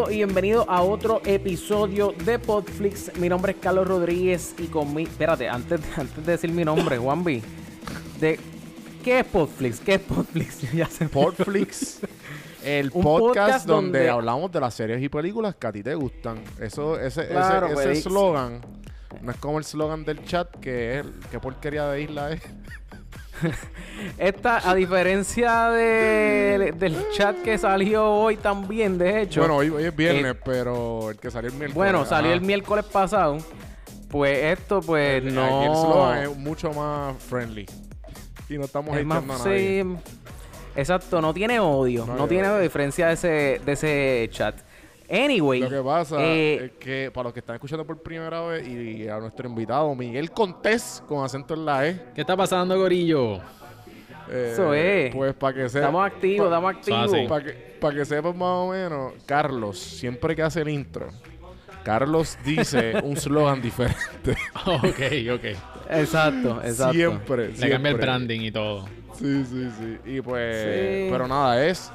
Saludos y bienvenido a otro episodio de Podflix. Mi nombre es Carlos Rodríguez y con mi... Espérate, antes, de- antes de decir mi nombre, Juanvi. De... ¿Qué es Podflix? ¿Qué es Podflix? ya se me- Podflix. El podcast, podcast donde, donde- hablamos de las series y películas que a ti te gustan. Eso, ese, Claro, ese, ese no es como el slogan del chat que es qué porquería de isla es. Esta, a diferencia de- del chat que salió hoy también, de hecho. Bueno, hoy, hoy es viernes, Eh, pero el que salió el miércoles. Bueno, salió el miércoles pasado. Pues esto, pues El- no. el slogan es mucho más friendly. Y no estamos Es más, a nadie. sí, exacto, no tiene odio. No No, tiene odio. odio, a diferencia de ese, de ese chat. Anyway. Lo que pasa eh, es que para los que están escuchando por primera vez y a nuestro invitado Miguel Contés con acento en la E. ¿Qué está pasando, Gorillo? eh, Eso es. Pues para que sepa. estamos activos, estamos activos. así. Para que, pa' que sepas más o menos, Carlos, siempre que hace el intro, Carlos dice un slogan diferente. ok, ok. Exacto, exacto. Siempre, Le cambia el branding y todo. Sí, sí, sí. Y pues, Sí. pero nada, es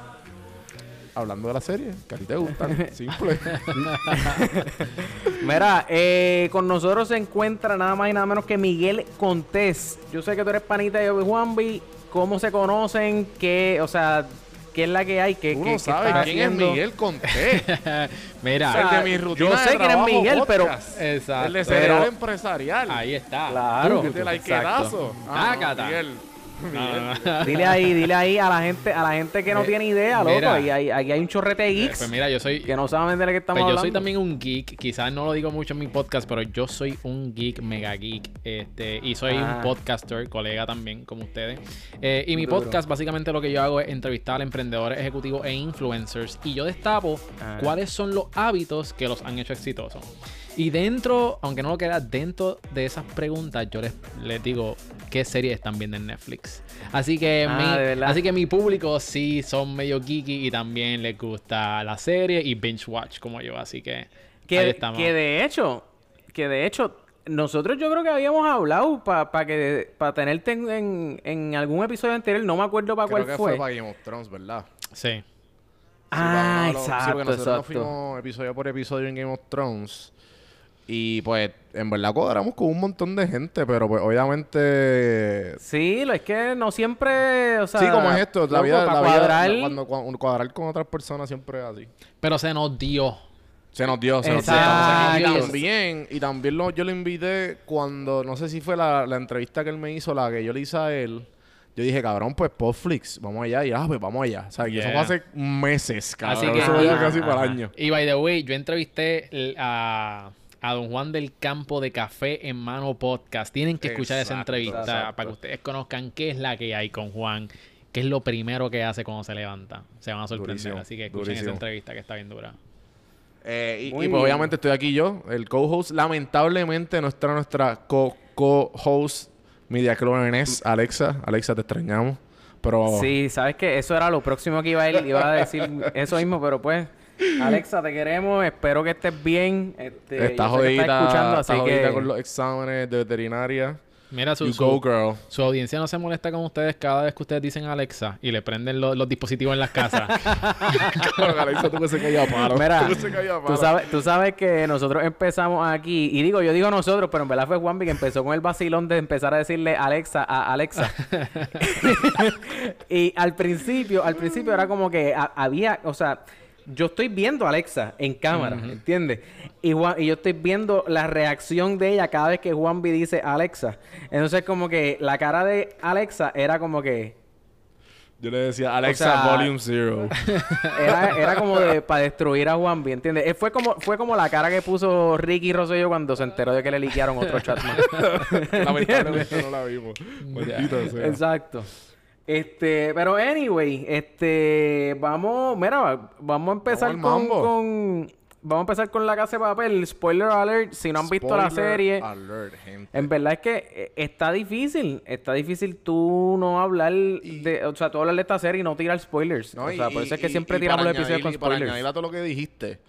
hablando de la serie, que a ti te gusta. Simple. Mira, eh, con nosotros se encuentra nada más y nada menos que Miguel Contés. Yo sé que tú eres panita de Juanvi. ¿Cómo se conocen? ¿Qué, o sea, qué es la que hay? ¿Qué, Tú qué- no qué sabes quién es? Miguel Conté. Mira, O sea, el de mi rutina yo sé quién es Miguel, pero-. Exacto. El de Pero- empresarial. ahí está. Claro. El de la exacto. Ah, no. Miguel. No. Dile ahí, dile ahí a la gente, a la gente que no Mi- tiene idea, loco. mira. Aquí hay, aquí hay un chorrete de geeks Pues mira, yo soy. que no saben de qué estamos Pues yo hablando. soy también un geek, quizás no lo digo mucho en mi podcast, pero yo soy un geek, mega geek, este, y soy Ah. un podcaster, colega también, como ustedes. Eh, y mi Duro. podcast, básicamente lo que yo hago es entrevistar a emprendedores, ejecutivos e influencers, y yo destapo Ah. cuáles son los hábitos que los han hecho exitosos. Y dentro, aunque no lo queda, dentro de esas preguntas, yo les, les digo qué series están viendo en Netflix. Así que, Ah, mi, así que mi público sí son medio geeky y también les gusta la serie y binge watch como yo. Así que ahí que, estamos. que de hecho, que de hecho, nosotros yo creo que habíamos hablado para que para tenerte en, en, en algún episodio anterior, no me acuerdo para Creo cuál que fue. fue para Game of Thrones, ¿verdad? Sí. Ah, Sí, exacto, porque nosotros nos exacto. fuimos episodio por episodio en Game of Thrones. Y pues, en verdad cuadramos con un montón de gente, pero pues obviamente. Sí, lo es que no siempre, o sea, sí, como es esto, la vida, la vida- cuadrar, la- cuando, cuando cuadrar con otras personas siempre es así. Pero se nos dio. Se nos dio, se nos dio. Y también, y también lo, yo lo invité cuando, no sé si fue la, la entrevista que él me hizo, la que yo le hice a él. Yo dije, cabrón, pues Podflix, vamos allá. Y ah, pues vamos allá. O sea, que eso Yeah. fue hace meses, cabrón. que- eso fue casi para año. Y by the way, yo entrevisté a, a don Juan del Campo de Café en Mano Podcast. Tienen que escuchar esa entrevista exacto. para que ustedes conozcan qué es la que hay con Juan. Qué es lo primero que hace cuando se levanta. Se van a sorprender. Durísimo, Así que escuchen durísimo. esa entrevista que está bien dura. Eh, y, pues obviamente estoy aquí yo, el co-host. Lamentablemente no está nuestra co- co-host Media Clones, Alexa. Alexa, te extrañamos. Pero Sí, sabes que eso era lo próximo que iba a ir, iba a decir eso mismo, pero pues, Alexa, te queremos, espero que estés bien. Este, está sé que estás jodida, escuchando, está así jodida que con los exámenes de veterinaria. Mira, su, su- girl. su audiencia no se molesta con ustedes cada vez que ustedes dicen Alexa y le prenden lo- los dispositivos en las casas. Alexa, tú que se cayó a palo. Mira, Tú se a tú sabes, tú sabes que nosotros empezamos aquí, y digo, yo digo nosotros, pero en verdad fue Juanvi que empezó con el vacilón de empezar a decirle Alexa a Alexa. y al principio, al principio era como que ha- había, o sea, yo estoy viendo a Alexa en cámara, ¿entiendes? Y, Juan- y yo estoy viendo la reacción de ella cada vez que Juanvi dice Alexa. Entonces como que la cara de Alexa era como que... Yo le decía Alexa sea, Volume Zero. Era, era como de para destruir a Juanvi, ¿entiendes? Eh, Fue como, fue como la cara que puso Ricky Rosselló cuando se enteró de que le liquearon otro chat más. Lamentablemente no la vimos. Maldita sea. Exacto. Este, pero anyway, este, vamos, mira, vamos a empezar Vamos con, vamos a empezar con la casa de papel. Spoiler alert, si no han visto la serie, alert, gente. en verdad es que eh, está difícil, está difícil tú no hablar de, o sea, tú hablar de esta serie y no tirar spoilers. No, o y- sea, por eso es que y- siempre tiramos los episodios con y Para spoilers. añadir a todo lo que dijiste,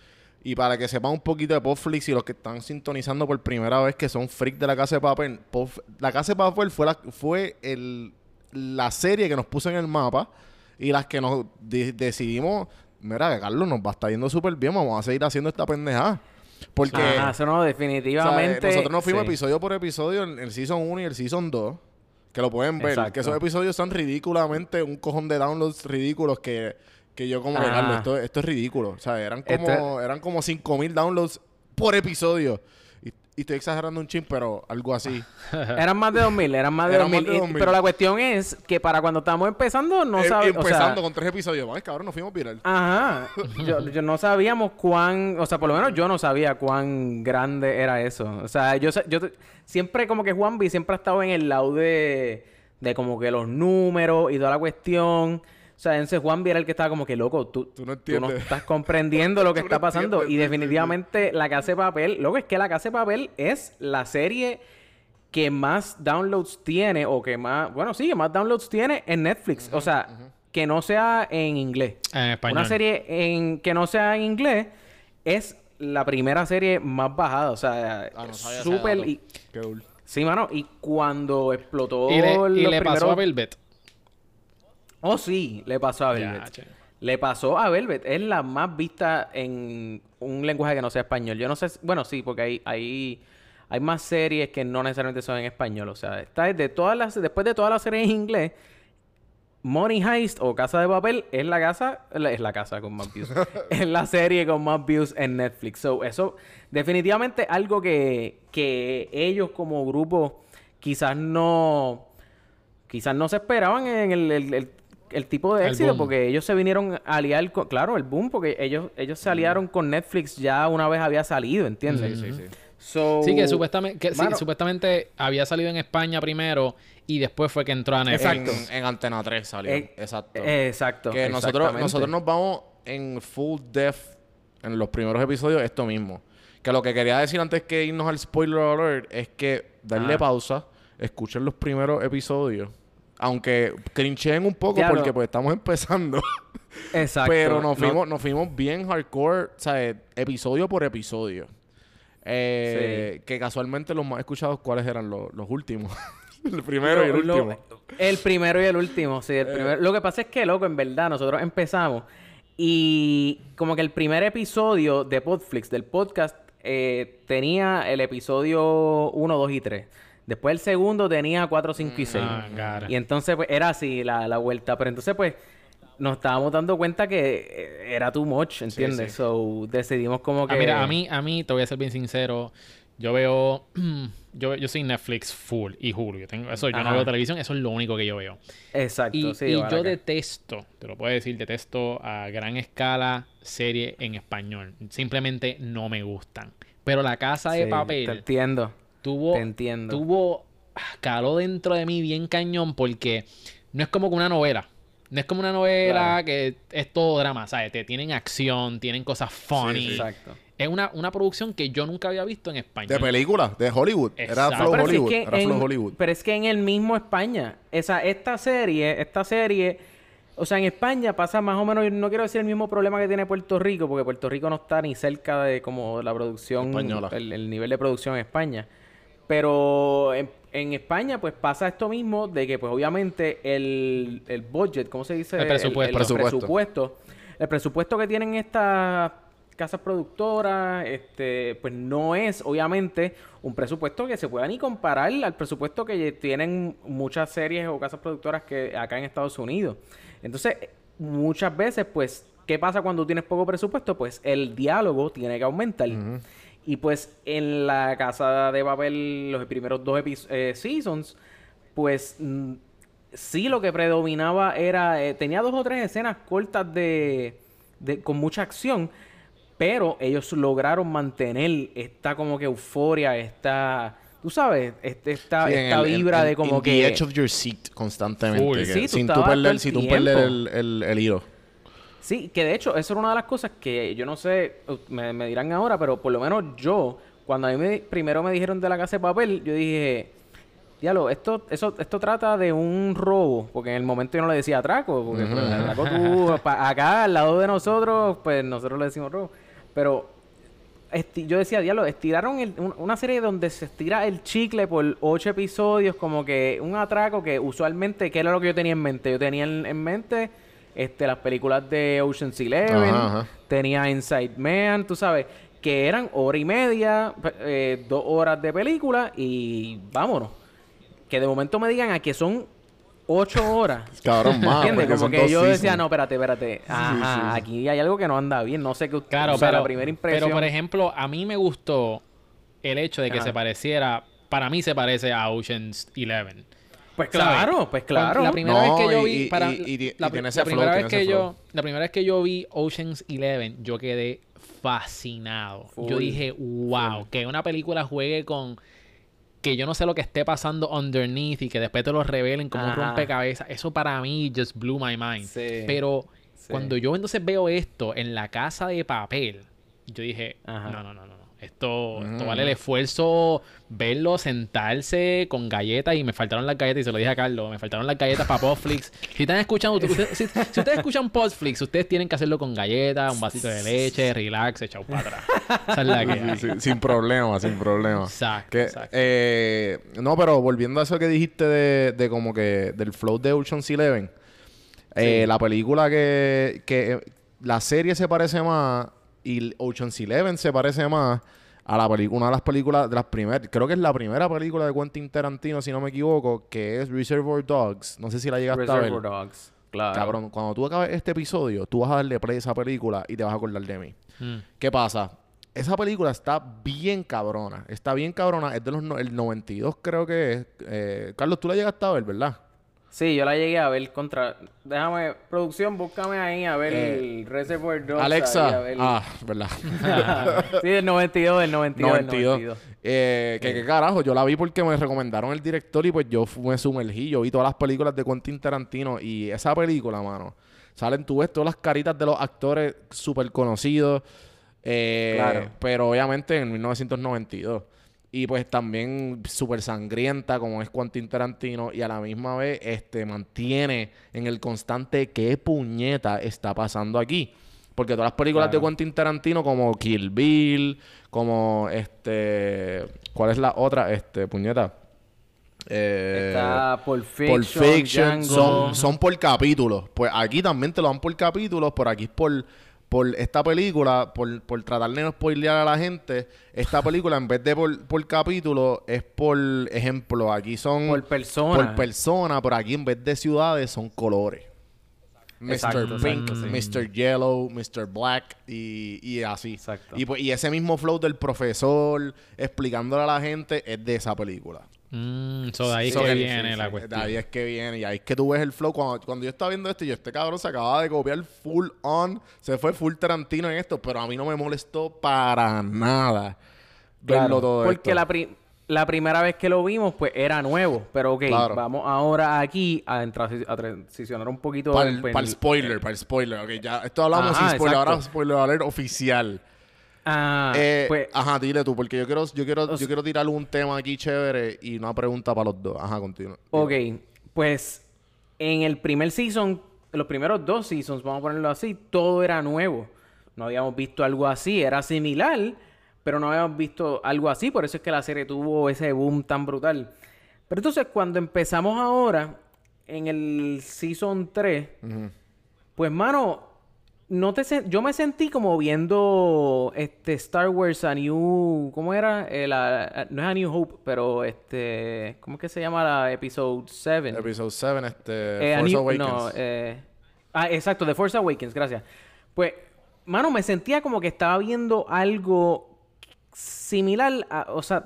Y para que sepan un poquito de Popflix y los que están sintonizando por primera vez que son freak de la Casa de Papel, Pop- la Casa de Papel fue, la, fue el, la serie que nos puso en el mapa y las que nos de- decidimos, mira, que Carlos nos va a estar yendo súper bien, vamos a seguir haciendo esta pendejada. Porque Ajá, eso no, o sea, definitivamente. nosotros nos fuimos sí. episodio por episodio, en el Season 1 y el Season 2, que lo pueden ver, Exacto. que esos episodios son ridículamente un cojón de downloads ridículos que, que yo como. Carlos, esto, esto es ridículo. O sea, eran como, Esto- eran como 5000 downloads por episodio. Y, y estoy exagerando un chin, pero algo así. Eran más de 2000, eran más de Eran 2000. más de Y- 2000. Pero la cuestión es que para cuando estábamos empezando, no Eh, sabíamos. empezando con tres episodios. Ay, cabrón, nos fuimos viral. Ajá. Yo, yo no sabíamos cuán, o sea, por lo menos yo no sabía cuán grande era eso. O sea, yo, yo te- siempre como que Juan B siempre ha estado en el lado de, de como que los números y toda la cuestión. O sea, entonces Juan era el que estaba como que loco, tú, Tú no tú no estás comprendiendo lo que está pasando. Y definitivamente La Casa de Papel, loco, es que La Casa de Papel es la serie que más downloads tiene o que más, bueno, sí, que más downloads tiene en Netflix. o sea, que no sea en inglés. En español. Una serie en que no sea en inglés es la primera serie más bajada. O sea, Ah, no súper. dato. y- Qué cool. Sí, mano. Y cuando explotó. Y le, y los le pasó primeros- a Velvet. Oh, sí, le pasó a Velvet. Le pasó a Velvet. Es la más vista en un lenguaje que no sea español. Yo no sé. si- Bueno, sí, porque hay, hay, hay más series que no necesariamente son en español. O sea, esta es de todas las. Después de todas las series en inglés. Money Heist o Casa de Papel es la casa, es la casa con más views. es la serie con más views en Netflix. So, eso definitivamente algo que, que ellos como grupo quizás no quizás no se esperaban en el, el- el- el tipo de éxito porque ellos se vinieron a aliar con, claro, el boom porque ellos ellos se aliaron con Netflix ya una vez había salido, ¿entiendes? Sí, sí, sí. So, Sí, que supuestamente, que, sí, supuestamente había salido en España primero y después fue que entró a Netflix. Exacto. En, en Antena 3 salió. eh, Exacto. eh, exacto. Que nosotros, nosotros nos vamos en full depth en los primeros episodios, esto mismo. Que lo que quería decir antes que irnos al spoiler alert es que darle Ajá. pausa, escuchen los primeros episodios. Aunque crincheen un poco porque pues estamos empezando. Exacto. Pero nos No- fuimos, nos fuimos bien hardcore, ¿sabes? Episodio por episodio. Eh, Que casualmente los más escuchados, ¿cuáles eran los, los últimos? el primero y el lo- último. el primero y el último, sí. El primero. Lo que pasa es que, loco, en verdad, nosotros empezamos y como que el primer episodio de Podflix, del podcast, eh, tenía el episodio 1, 2 y 3. Después el segundo tenía 4, 5 y 6. Ah, cara. Y entonces, pues, era así la, la vuelta. Pero entonces, pues, nos estábamos dando cuenta que eh, era too much, ¿entiendes? sí. So, decidimos como que... Ah, mira, a mí, a mí, te voy a ser bien sincero. Yo veo. yo, yo soy Netflix full y Hulu. Yo tengo, eso, yo no veo televisión, eso es lo único que yo veo. Exacto, Y, sí. y Baraka. yo detesto, te lo puedo decir, detesto a gran escala serie en español. Simplemente no me gustan. Pero La Casa de Sí, Te Papel entiendo. Tuvo, te entiendo. tuvo, caló dentro de mí bien cañón porque no es como que una novela. No es como una novela Claro. que es todo drama, ¿sabes? Te tienen acción, tienen cosas funny. Exacto. Es una, una producción que yo nunca había visto en España. De película, de Hollywood. Era. Flow es Hollywood. que Era en- Flow Hollywood. Pero es que en el mismo España, esa, esta serie, esta serie, o sea, en España pasa más o menos, no quiero decir el mismo problema que tiene Puerto Rico, porque Puerto Rico no está ni cerca de como la producción, Española. el, el nivel de producción en España. Pero en, en España, pues pasa esto mismo de que, pues obviamente, el, el budget, ¿cómo se dice? El presupuesto. los Presupuesto. El presupuesto que tienen estas casas productoras, este, pues no es, obviamente, un presupuesto que se pueda ni comparar al presupuesto que tienen muchas series o casas productoras que acá en Estados Unidos. Entonces, muchas veces, pues, ¿qué pasa cuando tienes poco presupuesto? Pues el diálogo tiene que aumentar. Y pues en la casa de Babel, los primeros dos epi- eh, seasons, pues mm, sí lo que predominaba era, eh, tenía dos o tres escenas cortas de, de- con mucha acción, pero ellos lograron mantener esta como que euforia, esta, tú sabes, este- esta, Sí, esta el- vibra en- de como in que... the edge of your seat constantemente. Full. que Sí, tú sin tú perder, el sin tú tiempo. perder el, el, el hilo. Sí, que de hecho, eso era una de las cosas que yo no sé, me, me dirán ahora, pero por lo menos yo, cuando a mí me- primero me dijeron de la casa de papel, yo dije, diablo, esto, eso, esto trata de un robo, porque en el momento yo no le decía atraco, porque pues, atraco tú, pa- acá al lado de nosotros, pues nosotros le decimos robo. Pero yo decía, diablo, estiraron el- un- una serie donde se estira el chicle por ocho episodios, como que un atraco que usualmente, ¿qué era lo que yo tenía en mente? Yo tenía en, en mente este, las películas de Ocean's Eleven, Ajá, ajá. tenía Inside Man, tú sabes, que eran hora y media, eh, dos horas de película y vámonos. Que de momento me digan a que son ocho horas. Cabrón, más. ¿Entiendes? Como son que dos yo decía, no, espérate, espérate. Ajá, aquí hay algo que no anda bien. No sé qué... Claro, o sea, pero, la primera impresión... pero por ejemplo, a mí me gustó el hecho de que Ajá. se pareciera, para mí se parece a Ocean's Eleven. Pues ¿sabes? claro, pues claro. La primera No, vez que yo vi, y- para, y- y- la, primera flow, vez que yo, la primera vez que yo vi Ocean's Eleven, yo quedé fascinado. Yo dije, wow, que una película juegue con que yo no sé lo que esté pasando underneath y que después te lo revelen como un rompecabezas. Eso para mí just blew my mind. Sí. Pero Sí. cuando yo entonces veo esto en la casa de papel, yo dije, Ajá. no, no, no, no. Esto, esto Mm. vale el esfuerzo verlo sentarse con galletas y me faltaron las galletas y se lo dije a Carlos, me faltaron las galletas para Podflix. Si están escuchando, si, si ustedes escuchan Podflix, ustedes tienen que hacerlo con galletas, un vasito de leche, relax, echado para atrás. Esa es la que hay. Sí, sí, sin problema, sin problema. Exacto, Que, exacto. eh, no, pero volviendo a eso que dijiste de, de como que del flow de Ocean's Eleven, eh, la película que, que la serie se parece más y Ocean's Eleven se parece más a la película, una de las películas de las primeras, creo que es la primera película de Quentin Tarantino, si no me equivoco, que es Reservoir Dogs. No sé si la llegaste a ver. Reservoir Dogs. Claro. Cabrón, cuando tú acabes este episodio, tú vas a darle play a esa película y te vas a acordar de mí. Mm. ¿Qué pasa? Esa película está bien cabrona. Está bien cabrona. Es de los no- el 92, creo que es. Eh, Carlos, tú la llegaste a ver, ¿verdad? Sí, yo la llegué a ver contra... Déjame... Producción, búscame ahí a ver Eh, el Reservoir Dogs. Alexa. ver- Ah, ¿verdad? sí, del 92, del 92, del 92. 92. Eh, que qué carajo, yo la vi porque me recomendaron el director y pues yo me sumergí. Yo vi todas las películas de Quentin Tarantino y esa película, mano. Salen, tú ves todas las caritas de los actores súper conocidos. eh, Claro. Pero obviamente en 1992. Y pues también súper sangrienta como es Quentin Tarantino y a la misma vez este mantiene en el constante qué puñeta está pasando aquí. Porque todas las películas Claro. de Quentin Tarantino como Kill Bill, como este... ¿Cuál es la otra? Este, puñeta. Eh, Está Pulp Fiction, Pulp Fiction, son, son por capítulos. Pues aquí también te lo dan por capítulos, por aquí es por, por esta película, por, por tratar de no spoilear a la gente. Esta película, en vez de por, por capítulo, es por ejemplo, aquí son Por persona. por persona, pero aquí en vez de ciudades son colores. Mr. Pink, exacto, Mr. Yellow, Mr. Black y, y así. Exacto. Y, pues, y ese mismo flow del profesor explicándole a la gente es de esa película. Mm, so de ahí So que que- viene sí, la sí, cuestión. De ahí es que viene. Y ahí es que tú ves el flow. Cuando, cuando yo estaba viendo esto, yo, este cabrón se acababa de copiar full on. Se fue full Tarantino en esto. Pero a mí no me molestó para nada verlo Claro, todo porque esto. la, pri- la primera vez que lo vimos, pues era nuevo. Pero ok, Claro. vamos ahora aquí a, entrar, a transicionar un poquito. Para el- el, spoiler, para el spoiler. Ok, ya. Esto hablamos Ajá, sin spoiler. exacto. Ahora spoiler alert oficial. Ah, Eh, pues, ajá, dile tú, porque yo quiero, yo quiero, yo sea- quiero tirar un tema aquí chévere y una pregunta para los dos. Ajá, continúa. ok, pues en el primer season, los primeros dos seasons, vamos a ponerlo así, todo era nuevo. No habíamos visto algo así, era similar, pero no habíamos visto algo así, por eso es que la serie tuvo ese boom tan brutal. Pero entonces cuando empezamos ahora, en el season 3, Ujú. Pues, mano, no te sen- yo me sentí como viendo este Star Wars A New. ¿Cómo era? Eh, la- no es A New Hope, pero este. ¿Cómo es que se llama la episode 7? Episode 7, este. Eh, Force New- Awakens. No, eh, ah, exacto, The Force Awakens, gracias. Pues, mano, me sentía como que estaba viendo algo similar a, o sea,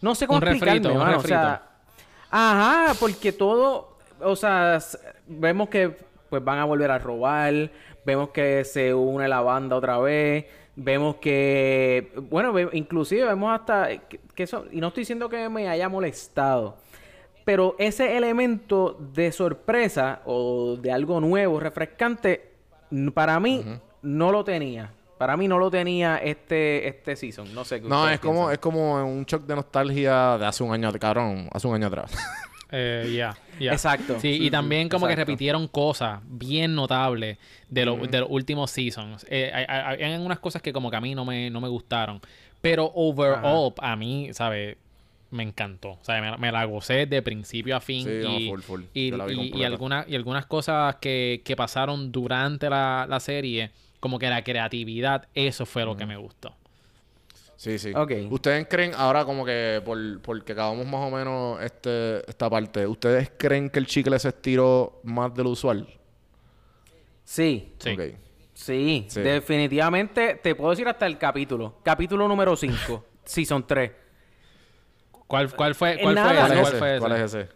no sé cómo Un explicarme, refrito, un mano, o refrito. sea, ajá, porque todo, o sea, vemos que pues van a volver a robar, vemos que se une la banda otra vez, vemos que, bueno, ve- inclusive vemos hasta que, eso, y no estoy diciendo que me haya molestado, pero ese elemento de sorpresa o de algo nuevo, refrescante, para mí no lo tenía. Para mí no lo tenía este, este season. No sé qué No, es como, es como un shock de nostalgia de hace un año, cabrón, hace un año atrás. Eh, ya. Exacto. Sí, y también como que repitieron cosas bien notables de, lo- de los últimos seasons. Eh, hay, hay- hay unas cosas que como que a mí no me, no me gustaron. Pero overall, a mí, ¿sabes? Me encantó. O sea, me, me la gocé de principio a fin. Sí, no, y, full, full. y, y- algunas, y algunas cosas que, que pasaron durante la, la serie, como que la creatividad, eso fue lo que me gustó. Sí, sí. Ok. ¿Ustedes creen, ahora como que por, porque acabamos más o menos este, esta parte, ¿ustedes creen que el chicle se estiró más de lo usual? Sí, Sí. Sí, Sí. definitivamente te puedo decir hasta el capítulo. Capítulo número 5, Season 3. ¿Cuál, cuál fue, cuál fue ese? ¿Cuál es ¿Cuál ese? fue ¿Cuál ese? es ese?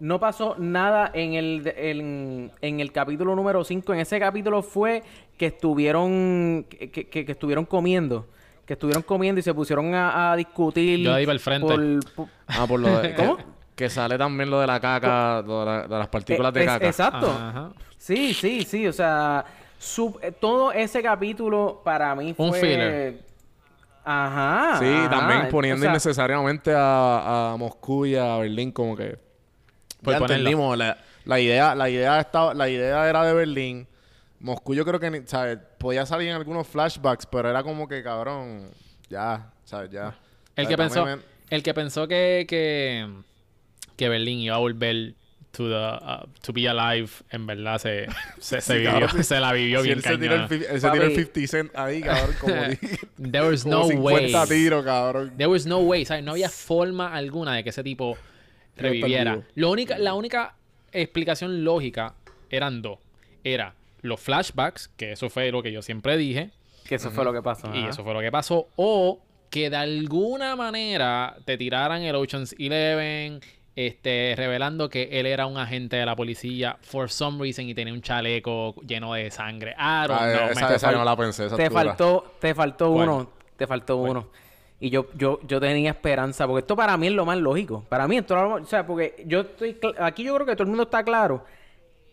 No pasó nada en el, en, en el capítulo número 5. En ese capítulo fue que estuvieron que, que- que estuvieron comiendo. Que estuvieron comiendo y se pusieron a, a discutir. Yo ahí para el frente. por- por- Ah, por lo de... ¿Cómo? Que, sale también lo de la caca, lo de, la- de las partículas de Eh, es- caca. Exacto. Ajá. Sí, sí, sí. O sea, su- eh, todo ese capítulo para mí fue... Un filler. Ajá. Sí, ajá. también poniendo O sea, innecesariamente a, a Moscú y a Berlín como que... Por ya entendimos, la, la idea, la idea estaba, la idea era de Berlín. Moscú yo creo que, ¿sabes? Podía salir en algunos flashbacks, pero era como que, cabrón, ya, ¿sabes? Ya. El ¿Sabes? que pensó, el que pensó que, que, que Berlín iba a volver to, the, uh, to be alive, en verdad se, se, se vivió, cabrón, se la vivió Si bien él se tira el, él se tira el Papi. 50 cent ahí, cabrón, como, There was como no 50 way. tiros, cabrón. There was no way, ¿sabes? No había forma alguna de que ese tipo reviviera. Lo única, la única explicación lógica eran dos. Era los flashbacks, que eso fue lo que yo siempre dije, Que eso fue lo que pasó. y eso fue lo que pasó. O que de alguna manera te tiraran el Ocean's Eleven, este, revelando que él era un agente de la policía for some reason y tenía un chaleco lleno de sangre. I don't Ah, know, esa, man. esa yo no la pensé, esa te faltó, te faltó ¿Cuál? uno, te faltó uno. Y yo, yo, yo tenía esperanza, porque esto para mí es lo más lógico. Para mí esto, es lo- o sea, porque yo estoy, aquí yo creo que todo el mundo está claro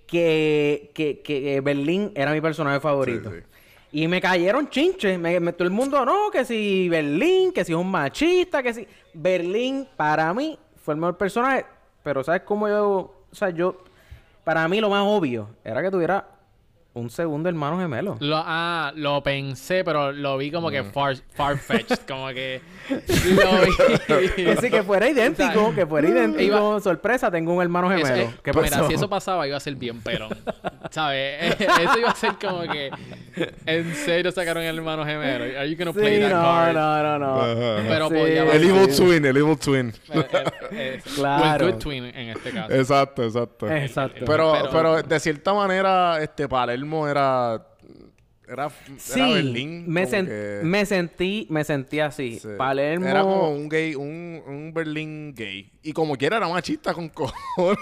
que, que, que Berlín era mi personaje favorito. Sí, sí. Y me cayeron chinches. Me, me- todo el mundo, no, que si Berlín, que si es un machista, que si... Berlín, para mí, fue el mejor personaje. Pero ¿sabes cómo yo...? O sea, yo... Para mí lo más obvio era que tuviera un segundo hermano gemelo. Lo, ah, lo pensé, pero lo vi como Mm. que far, far-fetched, como que lo vi. Que sí, que fuera idéntico, que fuera idéntico. Iba- Sorpresa, tengo un hermano Eso, gemelo. eh, ¿Qué pasó? Mira, si eso pasaba, iba a ser bien pelón. ¿Sabes? eso iba a ser como que. En serio sacaron el hermano gemelo. Are you gonna play Sí, that no, card? no, no, no. Ajá. Pero Sí, podía El Evil. Twin, el Evil Twin. Eh, eh, eh, Claro. o el good twin en este caso. Exacto, exacto. Exacto. Pero, Pero- pero de cierta manera, este Palermo era. Era, Sí, era Berlín. me, como sen- que- me sentí, me sentí así. sí. Palermo. Era como un gay, un, un Berlín gay. Y como quiera era machista con cojones.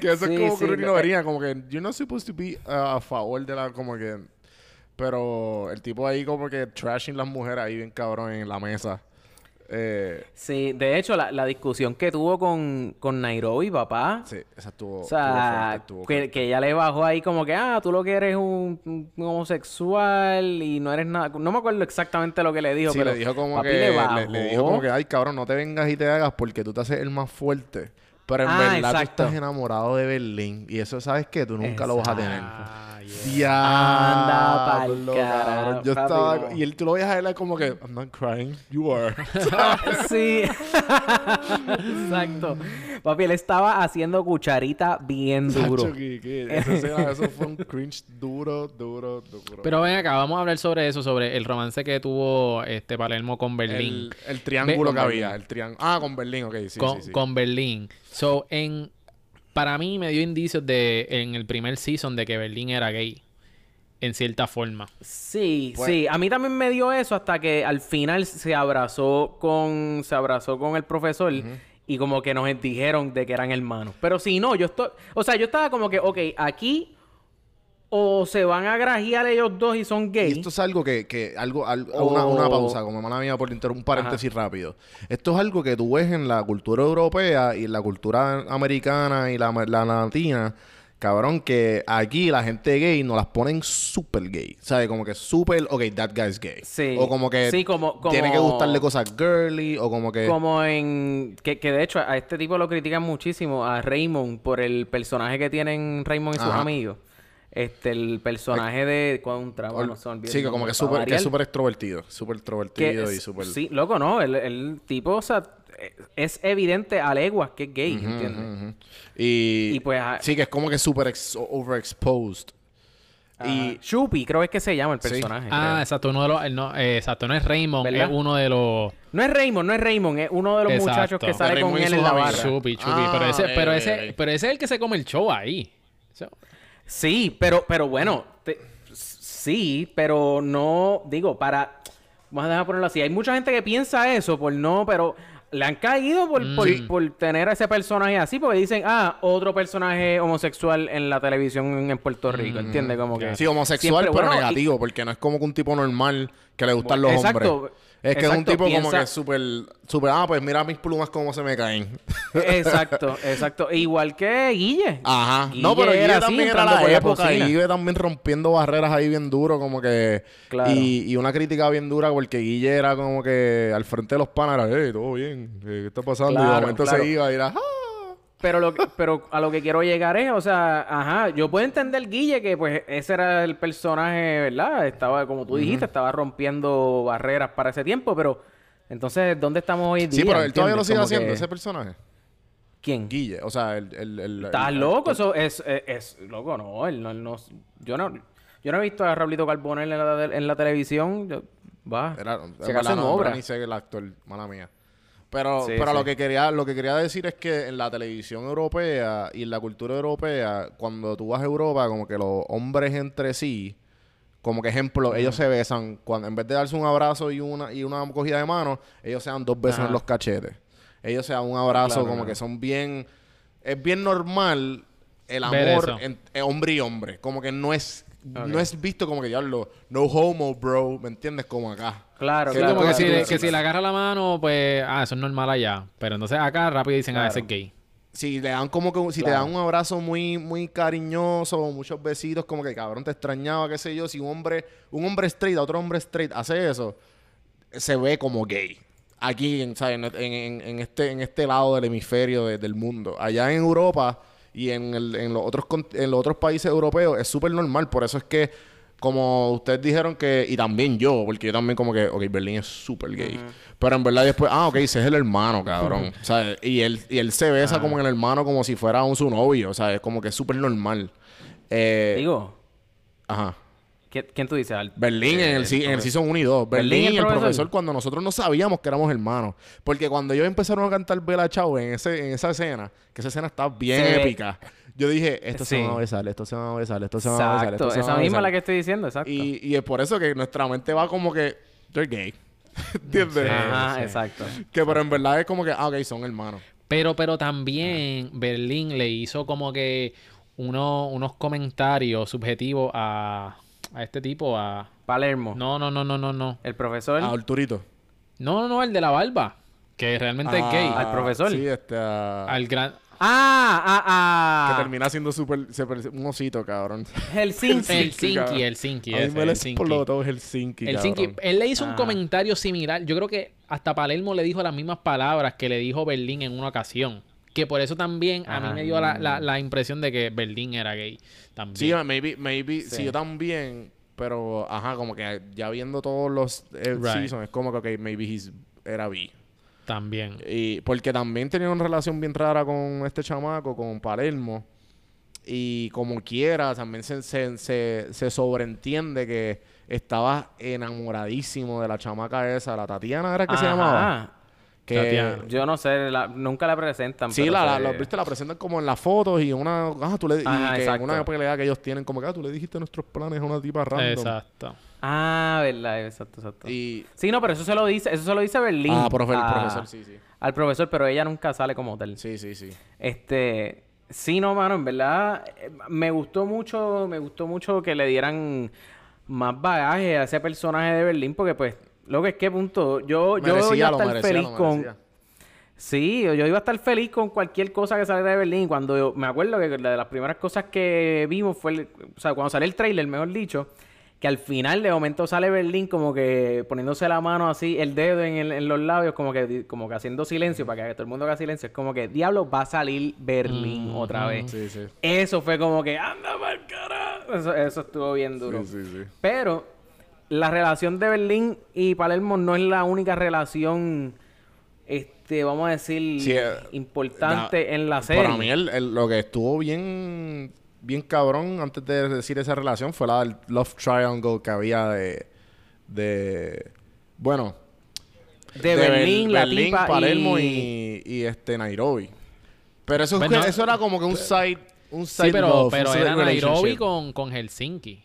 que eso Sí, es como sí, que vería, como que you're not supposed to be uh, a favor de la, como que. Pero el tipo ahí como que trashing las mujeres ahí bien cabrón en la mesa. Eh, Sí, de hecho, la, la discusión que tuvo con, con Nairobi, papá. sí, esa estuvo. O sea, estuvo fuerte, estuvo que, ella le bajó ahí como que, ah, tú lo que eres un, un homosexual y no eres nada. No me acuerdo exactamente lo que le dijo, Sí, pero le dijo como papi que. le Le, bajó. le dijo como que, ay, cabrón, no te vengas y te hagas porque tú te haces el más fuerte. Pero en Ah, verdad tú estás enamorado de Berlín. Y eso sabes que tú nunca lo vas a tener. Ah, yeah. Anda Diablo, carajo, cabrón. Yo papi, estaba. no. Y él, tú lo veías a él como que, I'm not crying, you are. Sí. Exacto. Papi, él estaba haciendo cucharita bien duro. Sacho, que- que esa escena, eso fue un cringe duro, duro, duro. Pero ven acá, vamos a hablar sobre eso, sobre el romance que tuvo este Palermo con Berlín. el, el triángulo que con había. Berlín. El triángulo. Ah, con Berlín, ok, sí, con, sí, sí. con Berlín. So, en, para mí me dio indicios de en el primer season de que Berlín era gay. En cierta forma. Sí, Pues- sí. A mí también me dio eso hasta que al final se abrazó con... Se abrazó con el profesor. Y como que nos dijeron de que eran hermanos. Pero si no, yo estoy... O sea, yo estaba como que, ok, aquí... O se van a grajear ellos dos y son gays. esto es algo que, que algo, al- Oh. una, una pausa, como mala mía por inter- un paréntesis rápido. Esto es algo que tú ves en la cultura europea y en la cultura americana y la, la latina, cabrón, que aquí la gente gay nos las ponen súper gay. ¿Sabes? Como que súper, ok, that guy's gay. Sí. O como que Sí, como- tiene que como- gustarle cosas girly, o como que... Como en... Que, que de hecho a este tipo lo critican muchísimo, a Raymond, por el personaje que tienen Raymond y sus Ajá. amigos. Este, el personaje de... Contra, bueno, olvidó sí, que como que, que es súper extrovertido. Súper Que extrovertido y súper... Sí, loco, no. El, el tipo, o sea, es evidente a leguas que es gay, Ujú, ¿entiendes? Y, Y pues, ah- Sí, que es como que súper ex- overexposed. Y Y... Chupi, creo es que se llama el Sí. personaje. Ah, exacto. Uno de los... No, eh, exacto, no es Raymond. ¿Verdad? Es uno de los... No es Raymond, no es Raymond, es uno de los Exacto. muchachos que sale con Raymond él en la barra. Chupi, chupi. Ah, pero ese, pero ese, eh. pero ese es el que se come el show ahí. So- Sí, pero, pero bueno, te- sí, pero no, digo, para, vamos a dejar ponerlo así, hay mucha gente que piensa eso por no, pero le han caído por, por, Mm. por tener a ese personaje así, porque dicen, ah, otro personaje homosexual en la televisión en, Puerto Rico, ¿entiendes? Como que... Sí, homosexual, Siempre, pero bueno, y- negativo, porque no es como que un tipo normal que le gustan Bueno, los exacto, hombres. Es que es un exacto, tipo como que súper, súper, ah, pues mira mis plumas cómo se me caen. Exacto, exacto. Igual que Guille. Ajá. Guille no, pero Guille era también era la la época. cocina. Guille también rompiendo barreras ahí bien duro, como que... Claro. Y, y una crítica bien dura porque Guille era como que al frente de los panas era, hey, todo bien, ¿qué está pasando? y de momento claro. se iba y era, ah. Pero, lo que- pero a lo que quiero llegar es, o sea, ajá, yo puedo entender Guille que pues ese era el personaje, ¿verdad? Estaba, como tú dijiste, estaba rompiendo barreras para ese tiempo, pero entonces, ¿dónde estamos hoy día? Sí, pero él todavía lo sigue Como haciendo, que- ese personaje. ¿Quién? Guille, o sea, el... el, el ¿Estás el- loco? Eso es, es, es- loco, no, él no, él no- yo no, yo no he visto a Raulito Carbonell en la, en la televisión, yo- va, Era, se verdad en obra. Ni sé el actor, mala mía. Pero, Sí, pero sí. lo que quería, lo que quería decir es que en la televisión europea y en la cultura europea, cuando tú vas a Europa, como que los hombres entre sí, como que ejemplo, ellos se besan, cuando en vez de darse un abrazo y una, y una cogida de mano, ellos se dan dos besos Ajá. en los cachetes. Ellos se dan un abrazo, Claro, como claro. que son bien, es bien normal el amor eso. en- en hombre y hombre. Como que no es, No es visto como que diablo, no homo, bro, ¿me entiendes? Como acá. Claro, Sí, claro. como que, claro, si, que si le agarra la mano, pues, ah, eso es normal allá. Pero entonces acá rápido dicen, ah, Claro. ese es gay. Si le dan como que si te dan un abrazo muy muy cariñoso, muchos besitos, como que cabrón te extrañaba, qué sé yo, si un hombre un hombre straight a otro hombre straight hace eso, se ve como gay. Aquí en, ¿sabes? en, en- en este en este lado del hemisferio de- del mundo. Allá en Europa y en, el- en los otros en los otros países europeos es súper normal, por eso es que como ustedes dijeron que, y también yo, porque yo también como que, ok, Berlín es súper gay. Pero en verdad después, ah, ok, ese es el hermano, cabrón. O sea, y él, y él se besa como en el hermano como si fuera un su novio. O sea, es como que es súper normal. Eh, Digo, Ajá. ¿Quién, tú dices? Al- Berlín en el, si- en el. Season 1 y 2. Berlín, Berlín el y el profesor. profesor. cuando nosotros no sabíamos que éramos hermanos. Porque cuando ellos empezaron a cantar Bella Chao en, ese, en esa escena, que esa escena está bien Se épica. Yo dije, esto se Sí. van a besar, esto se van a besar, esto se van a besar, Exacto, esto se esa misma la que estoy diciendo, exacto. Y, y es por eso que nuestra mente va como que, they're gay. ¿Entiendes? Ajá, sí. exacto. Que pero en verdad es como que, ah, ok, son hermanos. Pero, pero también Berlín le hizo como que uno, unos comentarios subjetivos a, a este tipo, a... Palermo. No, no, no, no, no, no. El profesor. A Arturito. No, no, no, el de la barba. Que realmente es gay. Al profesor. Sí, este. a- Al gran... Ah, ah, que ah. termina siendo parece- Un osito, cabrón. Helsinki. El Sinki, cabrón. el Sinki, a mí me le el Sinki. explotó el Sinki. El cabrón. Sinki. Él le hizo un Ah. comentario similar. Yo creo que hasta Palermo le dijo las mismas palabras que le dijo Berlín en una ocasión. Que por eso también a mí Ah. me dio la, la- la impresión de que Berlín era gay. También. Sí, maybe, maybe, sí. Sí. yo también, pero, ajá, como que ya viendo todos los eh, Right. seasons, es como que, ok, maybe he's, era bi. También. Y porque también tenía una relación bien rara con este chamaco, con Palermo. Y como quiera, también se, se, se, se sobreentiende que estaba enamoradísimo de la chamaca esa, la Tatiana era que se Ajá. llamaba. Que, Tatiana. Yo no sé, la- nunca la presentan. Sí, pero la, la, se- la- viste, la presentan como en las fotos y una, ah, tú le, y que en una pelea que ellos tienen, como que ah, tú le dijiste nuestros planes a una tipa random. Exacto. Ah, verdad, exacto, exacto. Y, Sí, no, pero eso se lo dice, eso se lo dice Berlín. ah, profe, el a- profesor, sí, sí. Al profesor, pero ella nunca sale como tal. Sí, sí, sí. Este, sí, no, mano, en verdad eh, me gustó mucho, me gustó mucho que le dieran más bagaje a ese personaje de Berlín porque pues lo que es que punto, yo yo Merecía, a estar merecía, feliz con. Sí, yo iba a estar feliz con cualquier cosa que saliera de Berlín. Cuando yo- me acuerdo que la de las primeras cosas que vimos fue, el- o sea, cuando salió el trailer, mejor dicho, que al final de momento sale Berlín como que poniéndose la mano así, el dedo en, el- en los labios, como que, como que haciendo silencio para que todo el mundo haga silencio. Es como que, diablo, va a salir Berlín otra vez. Sí, sí. Eso fue como que, anda mal carajo. Eso, eso estuvo bien duro. Sí, sí, sí. Pero la relación de Berlín y Palermo no es la única relación, este, vamos a decir, Sí, eh, importante en la serie. Para mí el- el- lo que estuvo bien bien cabrón antes de decir esa relación fue la del love triangle que había de de bueno de, Berlín, la Berlín, tipa Palermo y... y, y, este Nairobi. Pero eso, es Bueno, que- eso era como que un side un side Sí, pero, love, un pero side era Nairobi con, con Helsinki.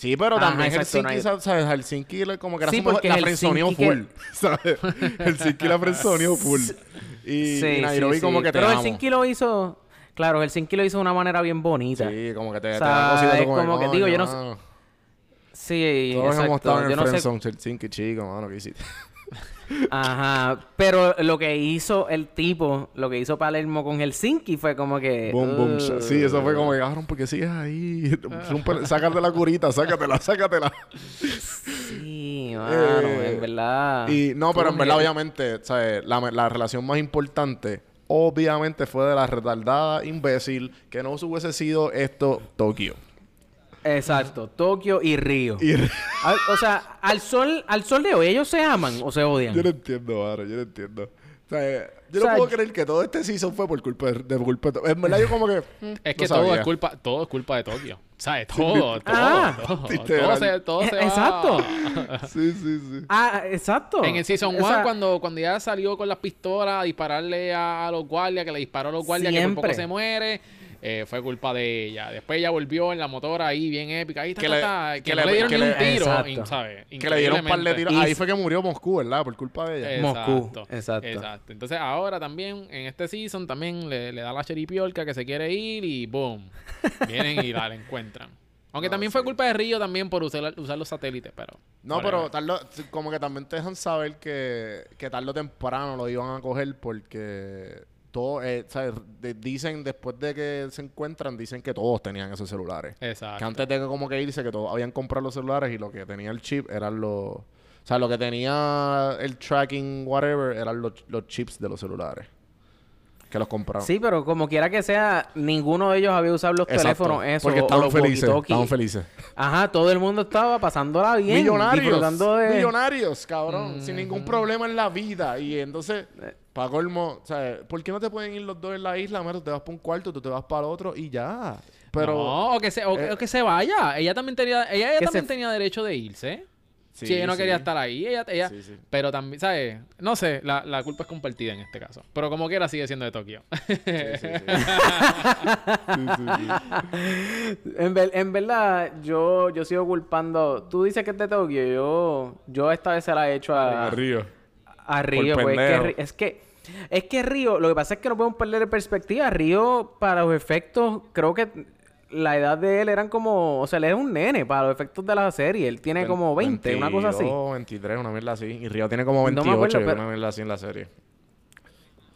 Sí, pero Ajá, también exacto, Helsinki, Nai- ¿sabes? Helsinki le- como que era Sí, porque la Helsinki frenzoneó que- full, ¿sabes? Helsinki la full. Y, Sí, y sí, Nairobi sí. como que te Pero amo. Helsinki lo hizo... Claro, Helsinki lo hizo de una manera bien bonita. Sí, como que te, O da es como que, digo, yo no mano. Sí, Todos hemos exacto. estado en Yo el no sé Helsinki, chico, mano, ¿qué hiciste? Ajá, pero lo que hizo el tipo, lo que hizo Palermo con Helsinki fue como que... Boom, boom. uh, Sí, eso fue como que, cabrón, porque sigues ahí. Sácate la curita, sácatela, sácatela. Sí, mano, Eh, en verdad. Y no, pero en verdad, obviamente, ¿sabes? La, la relación más importante, obviamente, fue de la retardada imbécil que no hubiese sido esto Tokio. Exacto, Tokio y Río. Y Al- o sea, al sol, al sol de hoy, ¿ellos se aman o se odian? yo no entiendo, mano, yo no entiendo. O sea, yo O sea, no puedo yo- creer que todo este season fue por culpa de, de culpa de- En verdad, yo como que. Es que no todo es culpa, todo es culpa de Tokio. ¿Sabes? Todo, todo, Ah. todo. Todo se, todo se va. Exacto. Sí, sí, sí. Ah, exacto. En el Season O 1, sea, cuando, cuando ya salió con las pistolas a dispararle a, a los guardias, que le disparó a los guardias, que por poco Siempre. se muere, eh, fue culpa de ella. Después ella volvió en la motora ahí, bien épica. Ahí, ta, Que le- ta, que, que no le- le dieron que ni un tiro, Exacto. in- ¿sabes? Que le dieron un par de tiros. Ahí fue que murió Moscú, ¿verdad? Por culpa de ella. Moscú, exacto. Exacto. Entonces ahora también, en este season, también le, le da la cheripiolca que se quiere ir y boom. Vienen y la, la encuentran. Aunque No, también fue culpa de Río también por usar, usar los satélites, pero... No, pero tarde, como que también te dejan saber que, que tarde o temprano lo iban a coger porque todo, eh, ¿sabes? De- dicen después de que se encuentran, dicen que todos tenían esos celulares. Exacto. Que antes de que como que irse, que todos habían comprado los celulares y lo que tenía el chip eran los... O sea, lo que tenía el tracking, whatever, eran los, los chips de los celulares. Que los compraron. Sí, pero como quiera que sea, ninguno de ellos había usado los Exacto, teléfonos, eso, Porque estaban felices. Estaban felices. Ajá, todo el mundo estaba pasándola bien. millonarios. Disfrutando de... Millonarios, cabrón. Sin ningún problema en la vida. Y entonces, para colmo, ¿sabes? ¿Por qué no te pueden ir los dos en la isla? Mira, tú te vas para un cuarto, tú te vas para el otro y ya. Pero. no, o que se, o, eh, o que se vaya. Ella también tenía, ella, también se- tenía derecho de irse. Sí, si ella no sí. quería estar ahí, ella, ella Sí, sí. pero también, ¿sabes? No sé, la, la culpa es compartida en este caso. Pero como quiera sigue siendo de Tokio. En, ver- en verdad, yo, yo sigo culpando... Tú dices que es de Tokio, yo... Yo esta vez se la he hecho a... El río. A Río, pues, que, es que es que Río, lo que pasa es que no podemos perder de perspectiva. Río, para los efectos, creo que la edad de él eran como, o sea, él era un nene para los efectos de la serie. Él tiene como 20, una cosa así. 22, 23, una mierda así. Y Río tiene como No 28, me acuerdo, y pero- una mierda así en la serie.